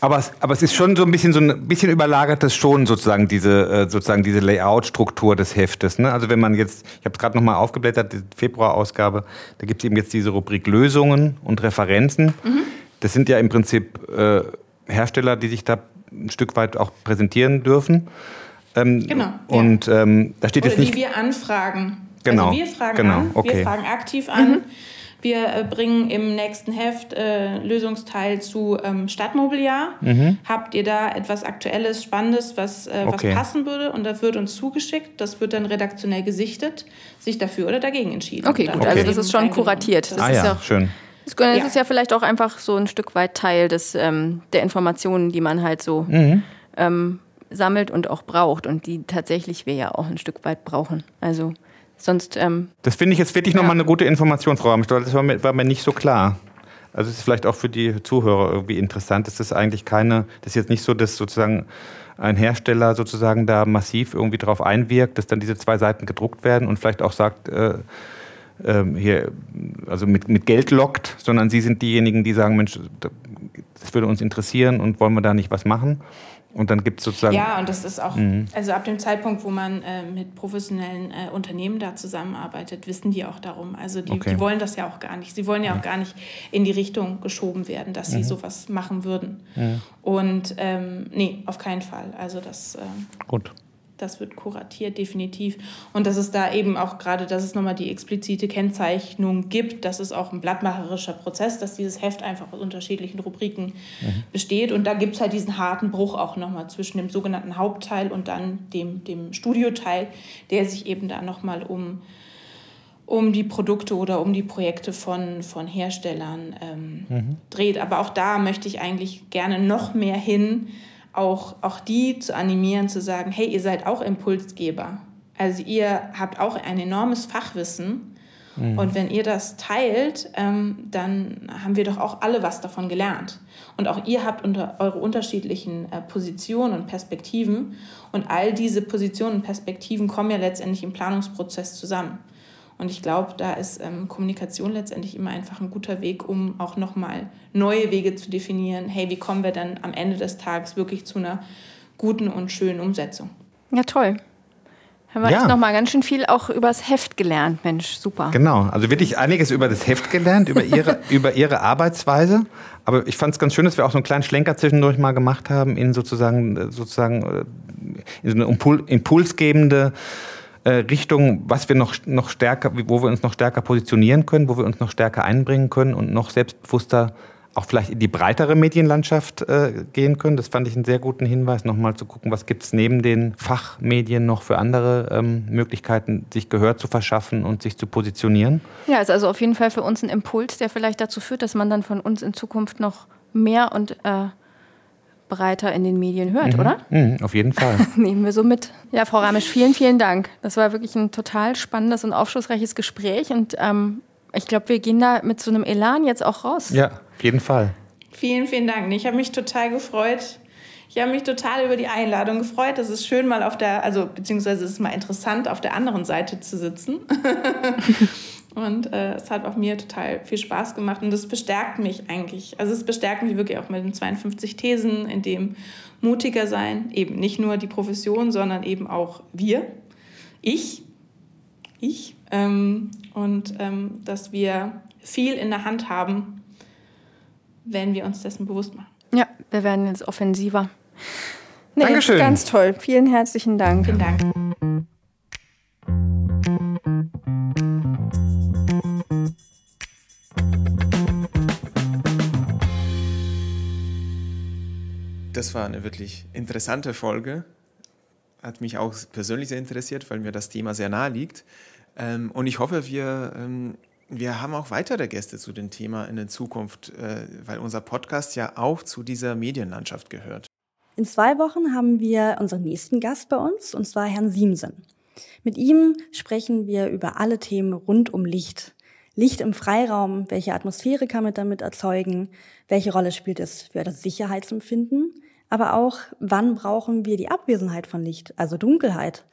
Aber es, aber es ist schon so ein bisschen so ein bisschen überlagert das schon sozusagen diese äh, sozusagen diese Layout-Struktur des Heftes. Ne? Also wenn man jetzt, ich habe es gerade nochmal aufgeblättert, die Februar-Ausgabe, da gibt es eben jetzt diese Rubrik Lösungen und Referenzen. Mhm. Das sind ja im Prinzip äh, Hersteller, die sich da ein Stück weit auch präsentieren dürfen. Ähm, genau. Und ähm, da steht Oder jetzt nicht. Die wir anfragen. Genau. Also wir fragen genau. an, okay. wir fragen aktiv an. Mhm wir äh, bringen im nächsten Heft äh, Lösungsteil zu ähm, Stadtmobiliar. Mhm. Habt ihr da etwas Aktuelles, Spannendes, was, äh, okay. was passen würde? Und das wird uns zugeschickt. Das wird dann redaktionell gesichtet, sich dafür oder dagegen entschieden. Okay, gut. Also das ist schon kuratiert. Das ah, ist ja, auch, schön. Das ja. ist ja vielleicht auch einfach so ein Stück weit Teil des, ähm, der Informationen, die man halt so mhm. ähm, sammelt und auch braucht und die tatsächlich wir ja auch ein Stück weit brauchen. Also Sonst. Ähm, das finde ich jetzt wirklich ja. nochmal eine gute Information, Frau Amstol. Das war mir, war mir nicht so klar. Also es ist vielleicht auch für die Zuhörer irgendwie interessant. Das ist eigentlich keine, das ist jetzt nicht so, dass sozusagen ein Hersteller sozusagen da massiv irgendwie darauf einwirkt, dass dann diese zwei Seiten gedruckt werden und vielleicht auch sagt, äh, äh, hier, also mit, mit Geld lockt, sondern Sie sind diejenigen, die sagen, Mensch, das würde uns interessieren und wollen wir da nicht was machen. Und dann gibt es sozusagen. Ja, und das ist auch, mhm. also ab dem Zeitpunkt, wo man äh, mit professionellen äh, Unternehmen da zusammenarbeitet, wissen die auch darum. Also die, okay. die wollen das ja auch gar nicht. Sie wollen ja auch gar nicht in die Richtung geschoben werden, dass sie mhm. sowas machen würden. Mhm. Und ähm, nee, auf keinen Fall. Also das. Äh, Gut das wird kuratiert, definitiv. Und dass es da eben auch gerade, dass es nochmal die explizite Kennzeichnung gibt, dass es auch ein blattmacherischer Prozess, dass dieses Heft einfach aus unterschiedlichen Rubriken mhm. besteht. Und da gibt es halt diesen harten Bruch auch nochmal zwischen dem sogenannten Hauptteil und dann dem, dem Studioteil, der sich eben da nochmal um, um die Produkte oder um die Projekte von, von Herstellern ähm, mhm. dreht. Aber auch da möchte ich eigentlich gerne noch mehr hin, auch, auch die zu animieren, zu sagen, hey, ihr seid auch Impulsgeber. Also ihr habt auch ein enormes Fachwissen. Mhm. Und wenn ihr das teilt, ähm, dann haben wir doch auch alle was davon gelernt. Und auch ihr habt unter eure unterschiedlichen äh, Positionen und Perspektiven. Und all diese Positionen und Perspektiven kommen ja letztendlich im Planungsprozess zusammen. Und ich glaube, da ist ähm, Kommunikation letztendlich immer einfach ein guter Weg, um auch nochmal neue Wege zu definieren. Hey, wie kommen wir dann am Ende des Tages wirklich zu einer guten und schönen Umsetzung? Ja, toll. Haben wir ja. jetzt nochmal ganz schön viel auch übers Heft gelernt, Mensch, super. Genau, also wirklich einiges über das Heft gelernt, über ihre, über ihre Arbeitsweise. Aber ich fand es ganz schön, dass wir auch so einen kleinen Schlenker zwischendurch mal gemacht haben in sozusagen, sozusagen äh, in so eine impulsgebende äh, Richtung, was wir noch, noch stärker, wo wir uns noch stärker positionieren können, wo wir uns noch stärker einbringen können und noch selbstbewusster auch vielleicht in die breitere Medienlandschaft äh, gehen können. Das fand ich einen sehr guten Hinweis, nochmal zu gucken, was gibt es neben den Fachmedien noch für andere ähm, Möglichkeiten, sich Gehör zu verschaffen und sich zu positionieren. Ja, ist also auf jeden Fall für uns ein Impuls, der vielleicht dazu führt, dass man dann von uns in Zukunft noch mehr und äh, breiter in den Medien hört, mhm. oder? Mhm, auf jeden Fall. Nehmen wir so mit. Ja, Frau Ramisch, vielen, vielen Dank. Das war wirklich ein total spannendes und aufschlussreiches Gespräch und ähm, ich glaube, wir gehen da mit so einem Elan jetzt auch raus. Ja, auf jeden Fall. Vielen, vielen Dank. Ich habe mich total gefreut. Ich habe mich total über die Einladung gefreut. Es ist schön, mal auf der, also beziehungsweise es ist mal interessant, auf der anderen Seite zu sitzen. Und äh, es hat auch mir total viel Spaß gemacht und das bestärkt mich eigentlich. Also es bestärkt mich wirklich auch mit den 52 Thesen, in dem mutiger sein, eben nicht nur die Profession, sondern eben auch wir, ich, ich, ähm, und ähm, dass wir viel in der Hand haben, wenn wir uns dessen bewusst machen. Ja, wir werden jetzt offensiver. Nee, Dankeschön. Ganz toll. Vielen herzlichen Dank. Vielen Dank. Das war eine wirklich interessante Folge. Hat mich auch persönlich sehr interessiert, weil mir das Thema sehr nahe liegt. Ähm, und ich hoffe, wir, ähm, wir haben auch weitere Gäste zu dem Thema in der Zukunft, äh, weil unser Podcast ja auch zu dieser Medienlandschaft gehört. In zwei Wochen haben wir unseren nächsten Gast bei uns, und zwar Herrn Siemsen. Mit ihm sprechen wir über alle Themen rund um Licht. Licht im Freiraum, welche Atmosphäre kann man damit erzeugen, welche Rolle spielt es für das Sicherheitsempfinden, aber auch, wann brauchen wir die Abwesenheit von Licht, also Dunkelheit?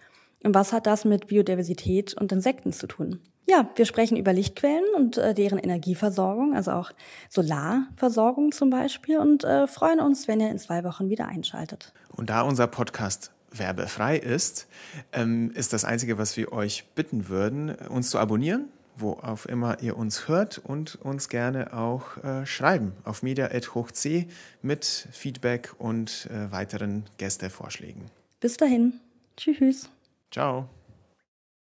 Und was hat das mit Biodiversität und Insekten zu tun? Ja, wir sprechen über Lichtquellen und äh, deren Energieversorgung, also auch Solarversorgung zum Beispiel und äh, freuen uns, wenn ihr in zwei Wochen wieder einschaltet. Und da unser Podcast werbefrei ist, ähm, ist das Einzige, was wir euch bitten würden, uns zu abonnieren wo auf immer ihr uns hört und uns gerne auch äh, schreiben auf media.hochc mit Feedback und äh, weiteren Gästevorschlägen. Bis dahin. Tschüss. Ciao.